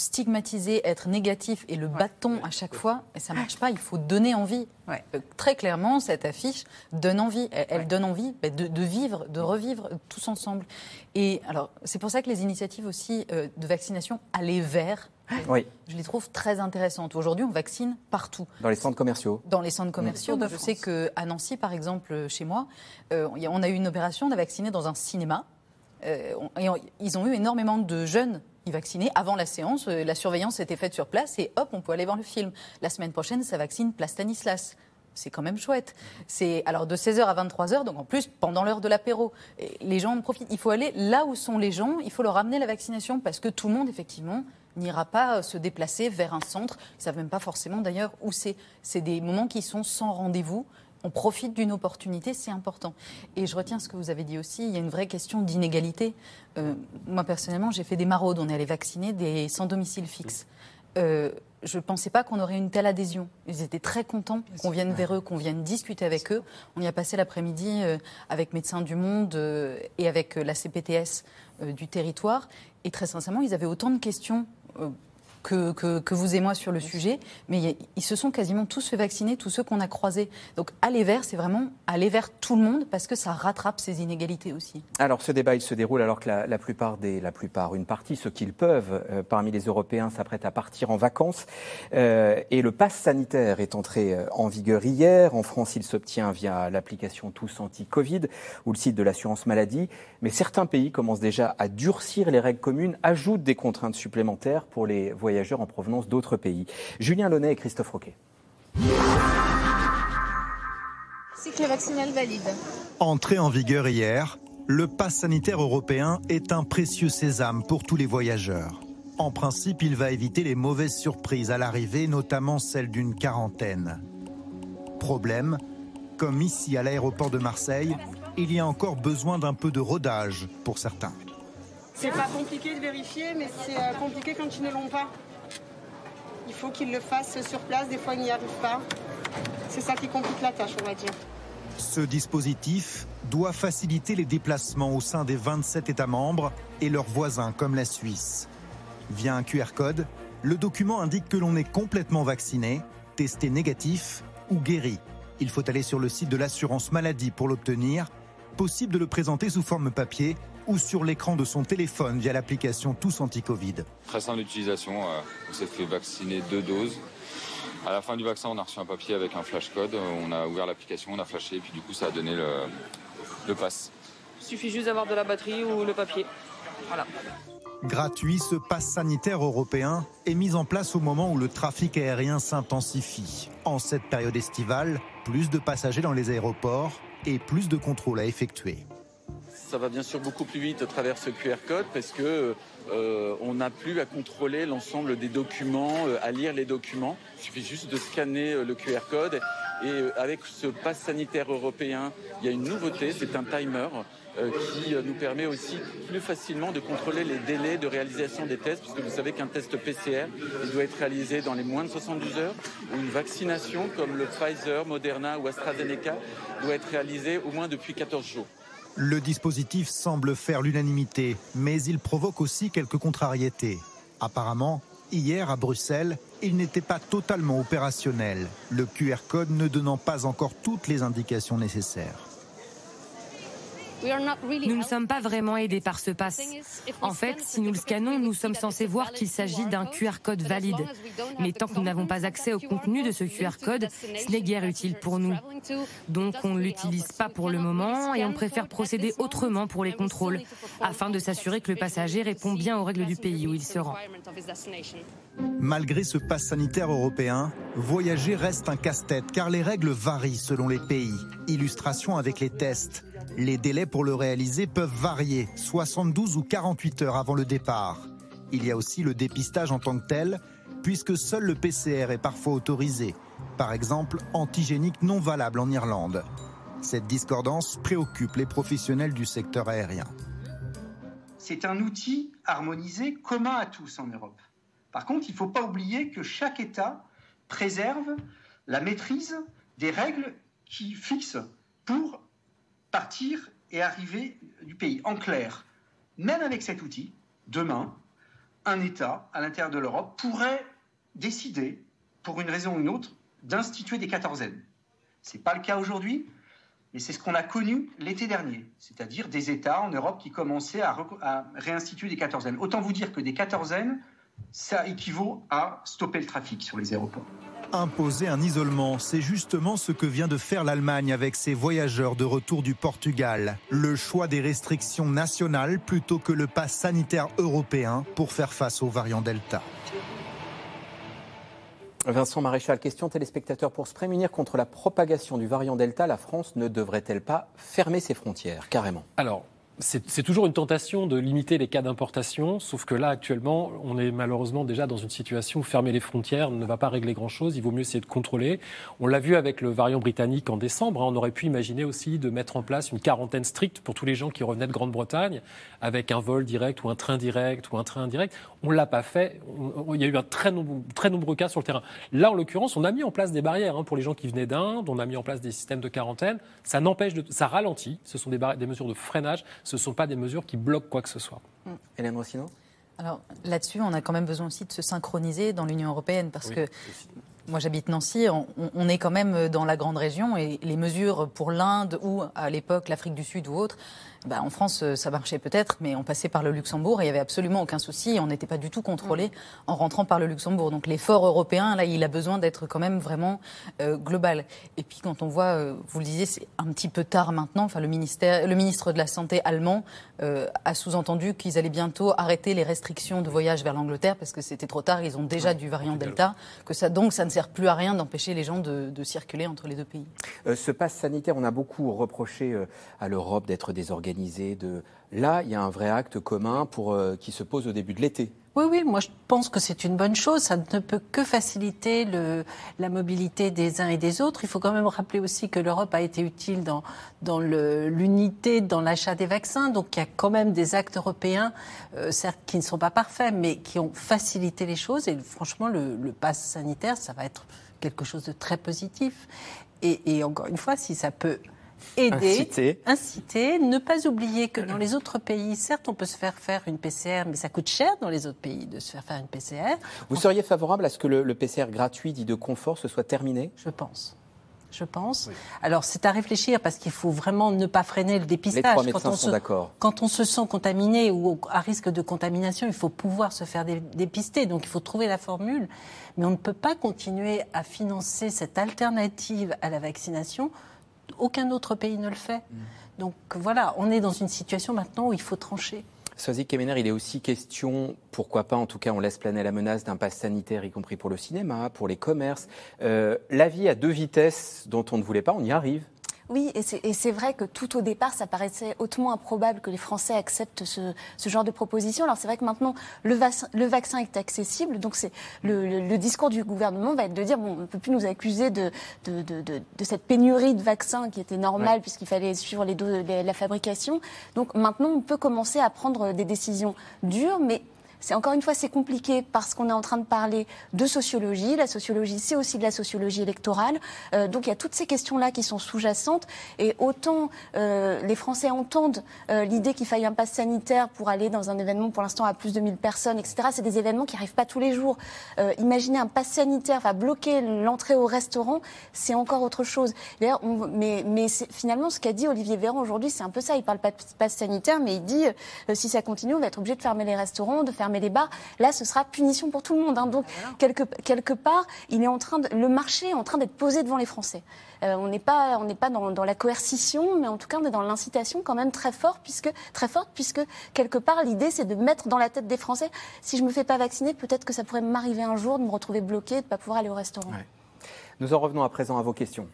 stigmatiser, être négatif et le bâton à chaque fois, et ça marche pas. Il faut donner envie. Euh, très clairement, cette affiche donne envie. Elle, donne envie bah, de, vivre, de revivre tous ensemble. Et alors, c'est pour ça que les initiatives aussi euh, de vaccination aller vers oui. Je les trouve très intéressantes. Aujourd'hui, on vaccine partout. Dans les centres commerciaux Dans les centres commerciaux. je sais qu'à Nancy, par exemple, chez moi, euh, on a eu une opération, on a vacciné dans un cinéma. et ils ont eu énormément de jeunes vacciné avant la séance. Euh, la surveillance était faite sur place et hop, on peut aller voir le film. La semaine prochaine, ça vaccine Place Stanislas c'est quand même chouette. C'est alors de 16h à 23h, donc en plus pendant l'heure de l'apéro. Les gens en profitent. Il faut aller là où sont les gens, il faut leur amener la vaccination parce que tout le monde, effectivement, n'ira pas euh, se déplacer vers un centre. Ils ne savent même pas forcément d'ailleurs où c'est. C'est des moments qui sont sans rendez-vous on profite d'une opportunité, c'est important. Et je retiens ce que vous avez dit aussi, il y a une vraie question d'inégalité. Euh, moi, personnellement, j'ai fait des maraudes, on est allé vacciner des sans domicile fixe. Euh, je ne pensais pas qu'on aurait une telle adhésion. Ils étaient très contents qu'on vienne vers eux, qu'on vienne discuter avec eux. On y a passé l'après-midi euh, avec Médecins du Monde et avec la CPTS du territoire. Et très sincèrement, ils avaient autant de questions que, que, vous et moi sur le sujet, mais ils se sont quasiment tous fait vacciner, tous ceux qu'on a croisés. Donc aller vers, c'est vraiment aller vers tout le monde parce que ça rattrape ces inégalités aussi. Alors ce débat, il se déroule alors que la, plupart des, la plupart, une partie, ceux qu'ils peuvent, euh, parmi les Européens, s'apprêtent à partir en vacances. Euh, et le pass sanitaire est entré euh, en vigueur hier. En France, il s'obtient via l'application Tous Anti-Covid ou le site de l'assurance maladie. Mais certains pays commencent déjà à durcir les règles communes, ajoutent des contraintes supplémentaires pour les voyageurs voyageurs en provenance d'autres pays. Julien Launay et Christophe Roquet. Cycle vaccinal valide. Entré en vigueur hier, le pass sanitaire européen est un précieux sésame pour tous les voyageurs. En principe, il va éviter les mauvaises surprises à l'arrivée, notamment celle d'une quarantaine. Problème, comme ici à l'aéroport de Marseille, il y a encore besoin d'un peu de rodage pour certains. C'est pas compliqué de vérifier, mais c'est euh, compliqué quand ils ne l'ont pas. Il faut qu'ils le fassent sur place, des fois ils n'y arrivent pas. C'est ça qui complique la tâche, on va dire. Ce dispositif doit faciliter les déplacements au sein des 27 États membres et leurs voisins comme la Suisse. Via un QR code, le document indique que l'on est complètement vacciné, testé négatif ou guéri. Il faut aller sur le site de l'assurance maladie pour l'obtenir. Possible de le présenter sous forme papier ou sur l'écran de son téléphone via l'application Tous Anti-Covid. Très simple d'utilisation, euh, on s'est fait vacciner deux doses. À la fin du vaccin, on a reçu un papier avec un flash code. On a ouvert l'application, on a flashé, et puis du coup, ça a donné le, le pass. Il suffit juste d'avoir de la batterie ou le papier. Voilà. Gratuit, ce pass sanitaire européen est mis en place au moment où le trafic aérien s'intensifie. En cette période estivale, plus de passagers dans les aéroports et plus de contrôles à effectuer. Ça va bien sûr beaucoup plus vite à travers ce QR code parce que euh, on n'a plus à contrôler l'ensemble des documents, euh, à lire les documents. Il suffit juste de scanner euh, le QR code. Et avec ce pass sanitaire européen, il y a une nouveauté, c'est un timer qui nous permet aussi plus facilement de contrôler les délais de réalisation des tests, puisque vous savez qu'un test PCR, il doit être réalisé dans les moins de 72 heures, ou une vaccination comme le Pfizer, Moderna ou AstraZeneca doit être réalisée au moins depuis 14 jours. Le dispositif semble faire l'unanimité, mais il provoque aussi quelques contrariétés. Apparemment, hier à Bruxelles, il n'était pas totalement opérationnel, le QR code ne donnant pas encore toutes les indications nécessaires. Nous ne sommes pas vraiment aidés par ce pass. En fait, si nous le scannons, nous sommes censés voir qu'il s'agit d'un QR code valide. Mais tant que nous n'avons pas accès au contenu de ce QR code, ce n'est guère utile pour nous. Donc on ne l'utilise pas pour le moment et on préfère procéder autrement pour les contrôles, afin de s'assurer que le passager répond bien aux règles du pays où il se rend. Malgré ce pass sanitaire européen, voyager reste un casse-tête car les règles varient selon les pays. Illustration avec les tests. Les délais pour le réaliser peuvent varier, 72 ou 48 heures avant le départ. Il y a aussi le dépistage en tant que tel, puisque seul le PCR est parfois autorisé, par exemple antigénique non valable en Irlande. Cette discordance préoccupe les professionnels du secteur aérien. C'est un outil harmonisé commun à tous en Europe. Par contre, il ne faut pas oublier que chaque État préserve la maîtrise des règles qui fixent pour partir et arriver du pays. En clair, même avec cet outil, demain, un État à l'intérieur de l'Europe pourrait décider, pour une raison ou une autre, d'instituer des quatorzaines. Ce n'est pas le cas aujourd'hui, mais c'est ce qu'on a connu l'été dernier, c'est-à-dire des États en Europe qui commençaient à, à, réinstituer des quatorzaines. Autant vous dire que des quatorzaines, ça équivaut à stopper le trafic sur les aéroports. Imposer un isolement, c'est justement ce que vient de faire l'Allemagne avec ses voyageurs de retour du Portugal. Le choix des restrictions nationales plutôt que le pass sanitaire européen pour faire face au variant Delta. Vincent Maréchal, question téléspectateur. Pour se prémunir contre la propagation du variant Delta, la France ne devrait-elle pas fermer ses frontières carrément? Alors, c'est toujours une tentation de limiter les cas d'importation, sauf que là, actuellement, on est malheureusement déjà dans une situation où fermer les frontières ne va pas régler grand-chose. Il vaut mieux essayer de contrôler. On l'a vu avec le variant britannique en décembre. Hein. On aurait pu imaginer aussi de mettre en place une quarantaine stricte pour tous les gens qui revenaient de Grande-Bretagne, avec un vol direct ou un train direct ou un train indirect. On ne l'a pas fait. Il y a eu un très, nombreux, cas sur le terrain. Là, en l'occurrence, on a mis en place des barrières hein, pour les gens qui venaient d'Inde. On a mis en place des systèmes de quarantaine. Ça n'empêche ça ralentit. Ce sont des mesures de freinage ce ne sont pas des mesures qui bloquent quoi que ce soit. Mm. Hélène Rossino alors là-dessus, on a quand même besoin aussi de se synchroniser dans l'Union européenne parce que moi j'habite Nancy, on, est quand même dans la grande région et les mesures pour l'Inde ou à l'époque l'Afrique du Sud ou autre, bah, en France, euh, ça marchait peut-être, mais on passait par le Luxembourg et il n'y avait absolument aucun souci. on n'était pas du tout contrôlé mm. en rentrant par le Luxembourg. Donc l'effort européen, là, il a besoin d'être quand même vraiment euh, global. Et puis quand on voit, euh, vous le disiez, c'est un petit peu tard maintenant. Enfin, le, ministère, le ministre de la Santé allemand a sous-entendu qu'ils allaient bientôt arrêter les restrictions de voyage vers l'Angleterre parce que c'était trop tard. Ils ont déjà du variant Delta. Que ça, donc, ça ne sert plus à rien d'empêcher les gens de, de, circuler entre les deux pays. ce pass sanitaire, on a beaucoup reproché à l'Europe d'être désorganisée Là, il y a un vrai acte commun euh, qui se pose au début de l'été. Oui, oui, moi je pense que c'est une bonne chose. Ça ne peut que faciliter la mobilité des uns et des autres. Il faut quand même rappeler aussi que l'Europe a été utile dans, l'unité, dans l'achat des vaccins. Donc il y a quand même des actes européens, euh, certes qui ne sont pas parfaits, mais qui ont facilité les choses. Et franchement, le, le pass sanitaire, ça va être quelque chose de très positif. Et encore une fois, si ça peut aider, inciter. ne pas oublier que dans les autres pays, certes, on peut se faire faire une PCR, mais ça coûte cher dans les autres pays de se faire faire une PCR. Vous seriez favorable à ce que le, PCR gratuit dit de confort se soit terminé? Je pense je pense. Alors, c'est à réfléchir parce qu'il faut vraiment ne pas freiner le dépistage. Les trois médecins quand on sont d'accord. Quand on se sent contaminé ou à risque de contamination, il faut pouvoir se faire dépister. Donc, il faut trouver la formule. Mais on ne peut pas continuer à financer cette alternative à la vaccination aucun autre pays ne le fait. Donc voilà, on est dans une situation maintenant où il faut trancher. Soazic Kemener, il est aussi question, pourquoi pas, en tout cas, on laisse planer la menace d'un pass sanitaire, y compris pour le cinéma, pour les commerces. Euh, la vie à deux vitesses dont on ne voulait pas, on y arrive. Oui, et c'est vrai que tout au départ, ça paraissait hautement improbable que les Français acceptent ce, genre de proposition. Alors c'est vrai que maintenant, le, le, vaccin est accessible, donc c'est le, discours du gouvernement va être de dire bon, on ne peut plus nous accuser de, de, cette pénurie de vaccins qui était normale puisqu'il fallait suivre les, la fabrication. Donc maintenant, on peut commencer à prendre des décisions dures, mais c'est encore une fois, c'est compliqué parce qu'on est en train de parler de sociologie. La sociologie, c'est aussi de la sociologie électorale. Euh, donc il y a toutes ces questions-là qui sont sous-jacentes. Et autant euh, les Français entendent euh, l'idée qu'il faille un pass sanitaire pour aller dans un événement, pour l'instant, à plus de 1000 personnes, etc. C'est des événements qui n'arrivent pas tous les jours. imaginez un pass sanitaire, va bloquer l'entrée au restaurant, c'est encore autre chose. D'ailleurs, mais, mais finalement, ce qu'a dit Olivier Véran aujourd'hui, c'est un peu ça. Il parle pas de pass sanitaire, mais il dit si ça continue, on va être obligé de fermer les restaurants, de fermer fermer les bars. Là, ce sera punition pour tout le monde. Hein. Donc, quelque, quelque part, il est en train de, le marché est en train d'être posé devant les Français. Euh, on n'est pas, on n'est pas dans, dans, la coercition, mais en tout cas, on est dans l'incitation quand même très fort, puisque très forte, puisque quelque part, l'idée, c'est de mettre dans la tête des Français, si je me fais pas vacciner, peut-être que ça pourrait m'arriver un jour de me retrouver bloqué, de ne pas pouvoir aller au restaurant. Nous en revenons à présent à vos questions.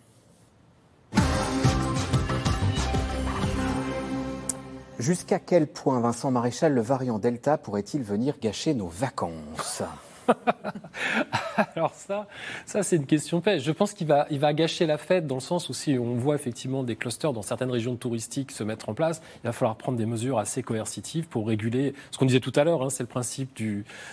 Jusqu'à quel point, Vincent Maréchal, le variant Delta pourrait-il venir gâcher nos vacances? [LAUGHS] Alors ça, ça c'est une question pêche. Je pense qu'il va, il va gâcher la fête dans le sens où si on voit effectivement des clusters dans certaines régions touristiques se mettre en place, il va falloir prendre des mesures assez coercitives pour réguler ce qu'on disait tout à l'heure. Hein, c'est le principe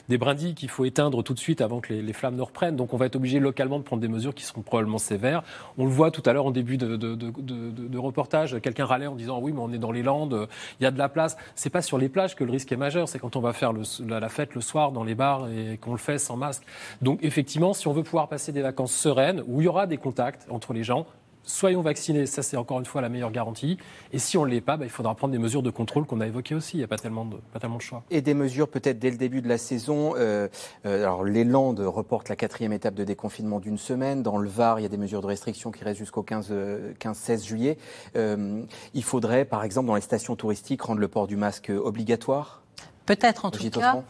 des brindilles qu'il faut éteindre tout de suite avant que les, flammes ne reprennent. Donc on va être obligé localement de prendre des mesures qui seront probablement sévères. On le voit tout à l'heure en début de, reportage, quelqu'un râlait en disant oui mais on est dans les Landes, il y a de la place. C'est pas sur les plages que le risque est majeur, c'est quand on va faire la, fête le soir dans les bars et qu'on le fait sans masque. Donc effectivement, si on veut pouvoir passer des vacances sereines, où il y aura des contacts entre les gens, soyons vaccinés, ça c'est encore une fois la meilleure garantie. Et si on ne l'est pas, bah, il faudra prendre des mesures de contrôle qu'on a évoquées aussi. Il n'y a pas tellement, de, pas tellement de choix. Et des mesures peut-être dès le début de la saison. Euh, euh, alors les Landes reportent la quatrième étape de déconfinement d'une semaine. Dans le Var, il y a des mesures de restriction qui restent jusqu'au 15-16 euh, juillet. il faudrait, par exemple, dans les stations touristiques, rendre le port du masque obligatoire? Peut-être en tout cas.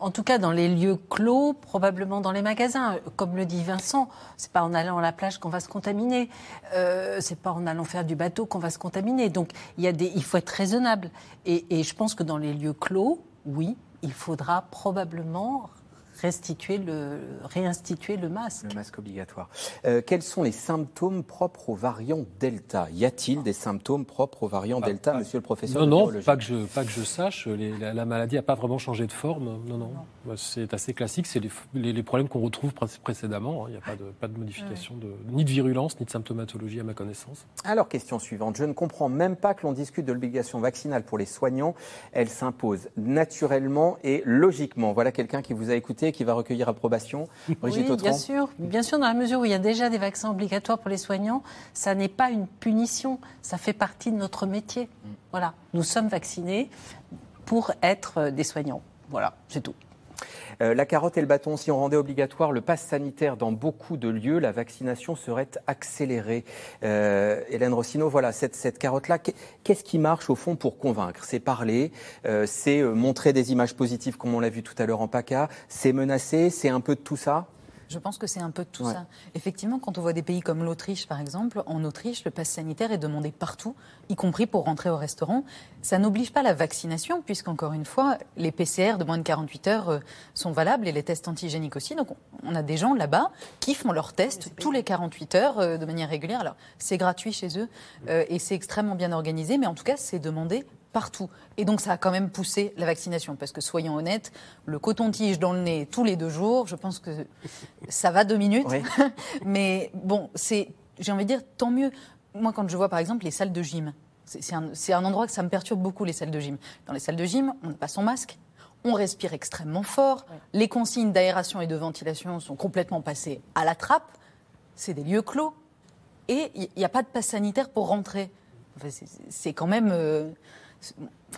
En tout cas, dans les lieux clos, probablement dans les magasins. Comme le dit Vincent, c'est pas en allant à la plage qu'on va se contaminer. Euh, c'est pas en allant faire du bateau qu'on va se contaminer. Donc, il, y a des, il faut être raisonnable. Et, et je pense que dans les lieux clos, oui, il faudra probablement restituer le, réinstituer le masque. Le masque obligatoire. Euh, quels sont les symptômes propres aux variants Delta? Y a-t-il des symptômes propres aux variants Delta, monsieur le professeur Non, non, pas que, je, pas que je sache. la, maladie n'a pas vraiment changé de forme. Non, non. Bah, c'est assez classique. C'est les, les, problèmes qu'on retrouve précédemment. Il n'y a pas de, pas de modification, de, ni de virulence, ni de symptomatologie à ma connaissance. Alors, question suivante. Je ne comprends même pas que l'on discute de l'obligation vaccinale pour les soignants. Elle s'impose naturellement et logiquement. Voilà quelqu'un qui vous a écouté qui va recueillir approbation [LAUGHS] Brigitte Oui, bien sûr. Bien sûr, dans la mesure où il y a déjà des vaccins obligatoires pour les soignants, ça n'est pas une punition, ça fait partie de notre métier. Mm. Voilà, nous sommes vaccinés pour être des soignants. Voilà, c'est tout. Euh, la carotte et le bâton, si on rendait obligatoire le pass sanitaire dans beaucoup de lieux, la vaccination serait accélérée. Euh, Hélène Rossino, voilà, cette, cette carotte-là, qu'est-ce qui marche au fond pour convaincre? C'est parler, euh, c'est montrer des images positives comme on l'a vu tout à l'heure en PACA, c'est menacer, c'est un peu de tout ça? Je pense que c'est un peu de tout ça. Effectivement, quand on voit des pays comme l'Autriche, par exemple, en Autriche, le pass sanitaire est demandé partout, y compris pour rentrer au restaurant. Ça n'oblige pas la vaccination, puisqu'encore une fois, les PCR de moins de 48 heures euh, sont valables et les tests antigéniques aussi. Donc, on a des gens là-bas qui font leurs tests tous les 48 heures euh, de manière régulière. Alors, c'est gratuit chez eux euh, et c'est extrêmement bien organisé, mais en tout cas, c'est demandé partout. Et donc ça a quand même poussé la vaccination, parce que soyons honnêtes, le coton-tige dans le nez tous les deux jours, je pense que ça va deux minutes. [LAUGHS] Mais bon, c'est, j'ai envie de dire, tant mieux. Moi, quand je vois par exemple les salles de gym, c'est un, un, endroit que ça me perturbe beaucoup, les salles de gym. Dans les salles de gym, on n'a pas son masque, on respire extrêmement fort, les consignes d'aération et de ventilation sont complètement passées à la trappe, c'est des lieux clos, et il n'y a pas de passe sanitaire pour rentrer. c'est quand même... Euh,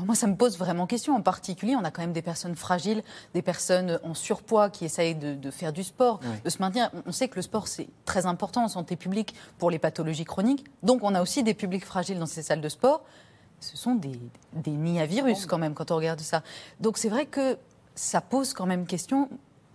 moi, ça me pose vraiment question. En particulier, on a quand même des personnes fragiles, des personnes en surpoids qui essayent de, faire du sport, de se maintenir. On sait que le sport, c'est très important en santé publique pour les pathologies chroniques. Donc, on a aussi des publics fragiles dans ces salles de sport. Ce sont des, des nids à virus, quand même, quand on regarde ça. Donc, c'est vrai que ça pose quand même question.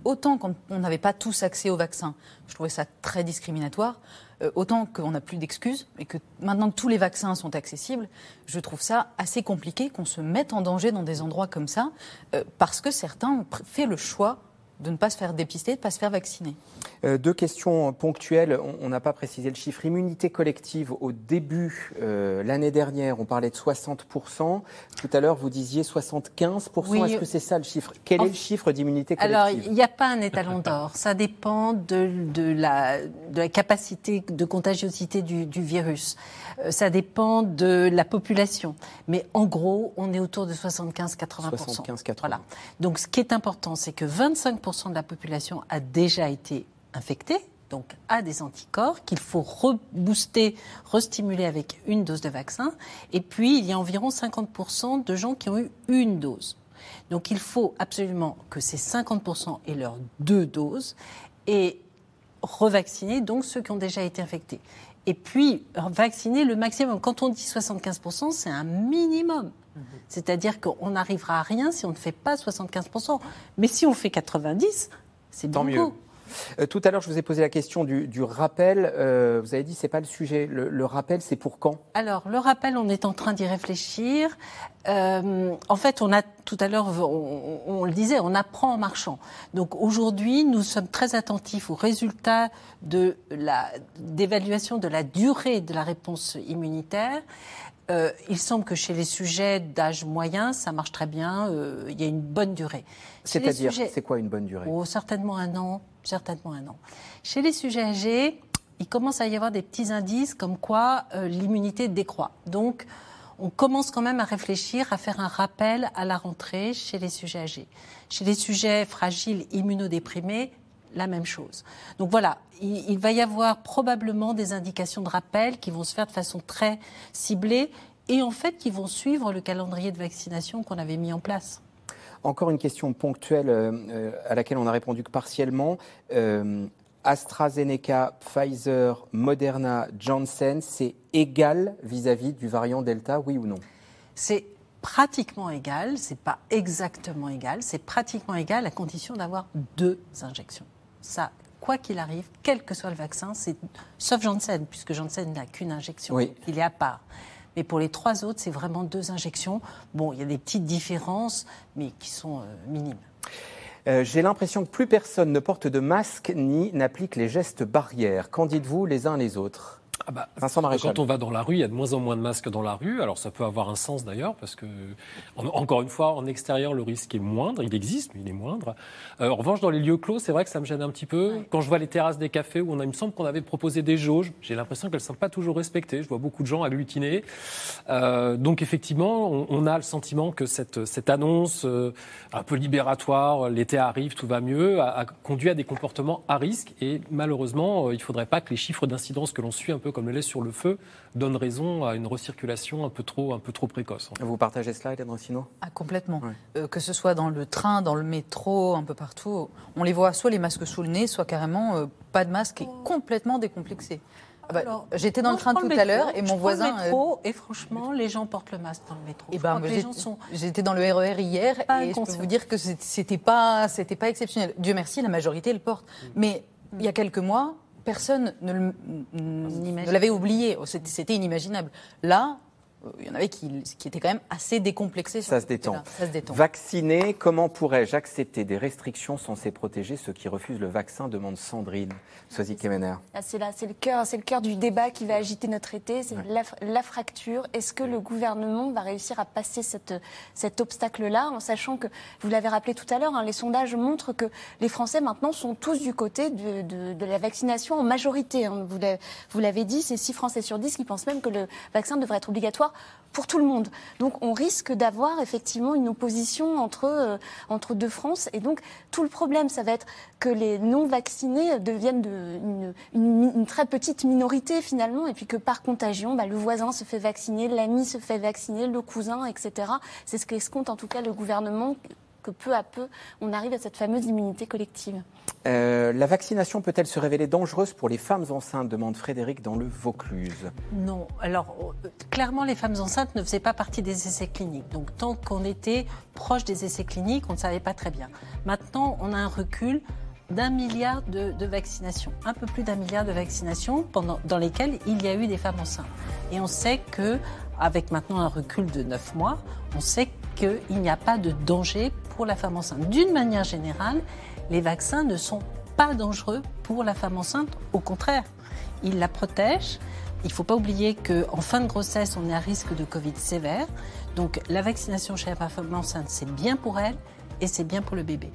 Autant quand on n'avait pas tous accès au vaccin, je trouvais ça très discriminatoire. Euh, autant qu'on n'a plus d'excuses et que maintenant que tous les vaccins sont accessibles, je trouve ça assez compliqué qu'on se mette en danger dans des endroits comme ça euh, parce que certains ont fait le choix de ne pas se faire dépister, de ne pas se faire vacciner. Euh, deux questions ponctuelles. On n'a pas précisé le chiffre. Immunité collective, au début, euh, l'année dernière, on parlait de 60%. Tout à l'heure, vous disiez 75%. Est-ce que c'est ça le chiffre? Quel est le chiffre d'immunité collective Alors, il n'y a pas un étalon d'or. Ça dépend de, de, la, de, la, capacité de contagiosité du, du virus. Euh, ça dépend de la population. Mais en gros, on est autour de 75-80%. 75-80%. Voilà. Donc, ce qui est important, c'est que 25 de la population a déjà été infectée, donc a des anticorps qu'il faut rebooster, restimuler avec une dose de vaccin. Et puis, il y a environ 50% de gens qui ont eu une dose. Donc, il faut absolument que ces 50% aient leurs deux doses et revacciner donc ceux qui ont déjà été infectés. Et puis, vacciner le maximum. Quand on dit 75%, c'est un minimum. C'est-à-dire qu'on n'arrivera à rien si on ne fait pas 75%. Mais si on fait 90%, c'est Tant mieux. Euh, tout à l'heure, je vous ai posé la question du, rappel. Euh, vous avez dit c'est pas le sujet. Le, rappel, c'est pour quand? Alors, le rappel, on est en train d'y réfléchir. Euh, en fait, on a tout à l'heure, on, le disait, on apprend en marchant. Donc aujourd'hui, nous sommes très attentifs aux résultats de la d'évaluation de la durée de la réponse immunitaire. Euh, il semble que chez les sujets d'âge moyen, ça marche très bien. Euh, il y a une bonne durée. C'est-à-dire, c'est quoi une bonne durée? Oh, Certainement un an. Certainement un an. Chez les sujets âgés, il commence à y avoir des petits indices comme quoi euh, l'immunité décroît. Donc, on commence quand même à réfléchir, à faire un rappel à la rentrée chez les sujets âgés. Chez les sujets fragiles, immunodéprimés, la même chose. Donc voilà, il, va y avoir probablement des indications de rappel qui vont se faire de façon très ciblée et en fait qui vont suivre le calendrier de vaccination qu'on avait mis en place. Encore une question ponctuelle euh, à laquelle on a répondu que partiellement. Euh, AstraZeneca, Pfizer, Moderna, Janssen, c'est égal vis-à-vis du variant Delta, oui ou non? C'est pratiquement égal, c'est pas exactement égal, c'est pratiquement égal à condition d'avoir deux injections. Ça, quoi qu'il arrive, quel que soit le vaccin, c'est sauf Janssen, puisque Janssen n'a qu'une injection, il est à part. Mais pour les trois autres, c'est vraiment deux injections. Bon, il y a des petites différences, mais qui sont euh, minimes. Euh, j'ai l'impression que plus personne ne porte de masque ni n'applique les gestes barrières. Qu'en dites-vous les uns les autres? Ah bah, quand on va dans la rue, il y a de moins en moins de masques dans la rue. Alors ça peut avoir un sens d'ailleurs, parce que, encore une fois, en extérieur, le risque est moindre. Il existe, mais il est moindre. Euh, en revanche, dans les lieux clos, c'est vrai que ça me gêne un petit peu. Quand je vois les terrasses des cafés où on a, il me semble qu'on avait proposé des jauges, j'ai l'impression qu'elles ne sont pas toujours respectées. Je vois beaucoup de gens agglutinés. Euh, donc effectivement, on, a le sentiment que cette, cette annonce euh, un peu libératoire, l'été arrive, tout va mieux, a, a, conduit à des comportements à risque. Et malheureusement, il ne faudrait pas que les chiffres d'incidence que l'on suit un peu comme le lait sur le feu, donne raison à une recirculation un peu trop, un peu trop précoce. Vous partagez cela, Hélène Rossino ah, Complètement. Euh, que ce soit dans le train, dans le métro, un peu partout, on les voit soit les masques sous le nez, soit carrément euh, pas de masque et complètement décomplexé. Ah bah, j'étais dans le train tout à l'heure et mon voisin. Le métro, Et franchement, les gens portent le masque dans le métro. Et eh ben, J'étais dans le RER hier et je peux vous dire que c'était pas, c'était pas exceptionnel. Dieu merci, la majorité le porte. Mm. Mais il y a quelques mois, personne ne l'avait oublié. C'était inimaginable. Là, il y en avait qui, étaient quand même assez décomplexés. Ça se, détend. ça se détend. Vacciné, comment pourrais-je accepter des restrictions censées protéger ceux qui refusent le vaccin demande Sandrine Soisy Kemener. C'est là, c'est le cœur, c'est le cœur du débat qui va agiter notre été, c'est la, fracture. Est-ce que le gouvernement va réussir à passer cette, cet obstacle-là, en sachant que vous l'avez rappelé tout à l'heure, hein, les sondages montrent que les Français maintenant sont tous du côté de, de, la vaccination en majorité. Hein. Vous l'avez dit, c'est 6 Français sur 10 qui pensent même que le vaccin devrait être obligatoire pour tout le monde. Donc on risque d'avoir effectivement une opposition entre, euh, entre deux France. Et donc tout le problème, ça va être que les non-vaccinés deviennent de, une, très petite minorité finalement, et puis que par contagion, bah, le voisin se fait vacciner, l'ami se fait vacciner, le cousin, etc. C'est ce qu'escompte en tout cas le gouvernement que peu à peu, on arrive à cette fameuse immunité collective. Euh, la vaccination peut-elle se révéler dangereuse pour les femmes enceintes demande Frédéric dans le Vaucluse. Non. Alors, euh, clairement, les femmes enceintes ne faisaient pas partie des essais cliniques. Donc, tant qu'on était proche des essais cliniques, on ne savait pas très bien. Maintenant, on a un recul d'un milliard de, vaccinations, un peu plus d'un milliard de vaccinations pendant, dans lesquelles il y a eu des femmes enceintes. Et on sait que, avec maintenant un recul de 9 mois, on sait qu'il n'y a pas de danger pour la femme enceinte. D'une manière générale, les vaccins ne sont pas dangereux pour la femme enceinte, au contraire, ils la protègent. Il ne faut pas oublier qu'en fin de grossesse, on est à risque de Covid sévère. Donc la vaccination chez la femme enceinte, c'est bien pour elle et c'est bien pour le bébé.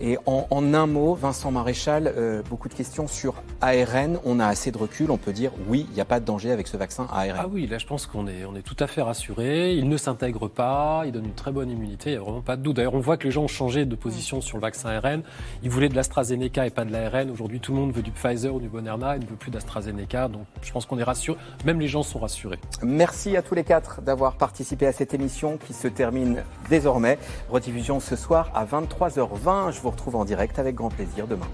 Et en, un mot, Vincent Maréchal, euh, beaucoup de questions sur ARN. On a assez de recul, on peut dire oui, il n'y a pas de danger avec ce vaccin ARN. Ah oui, là je pense qu'on est, on est tout à fait rassuré. Il ne s'intègre pas, il donne une très bonne immunité, il n'y a vraiment pas de doute. D'ailleurs, on voit que les gens ont changé de position sur le vaccin ARN. Ils voulaient de l'AstraZeneca et pas de l'ARN. Aujourd'hui, tout le monde veut du Pfizer ou du Moderna, il ne veut plus d'AstraZeneca. Donc je pense qu'on est rassuré. Même les gens sont rassurés. Merci à tous les quatre d'avoir participé à cette émission qui se termine désormais. Rediffusion ce soir à 23h20. Je vous retrouve en direct avec grand plaisir demain.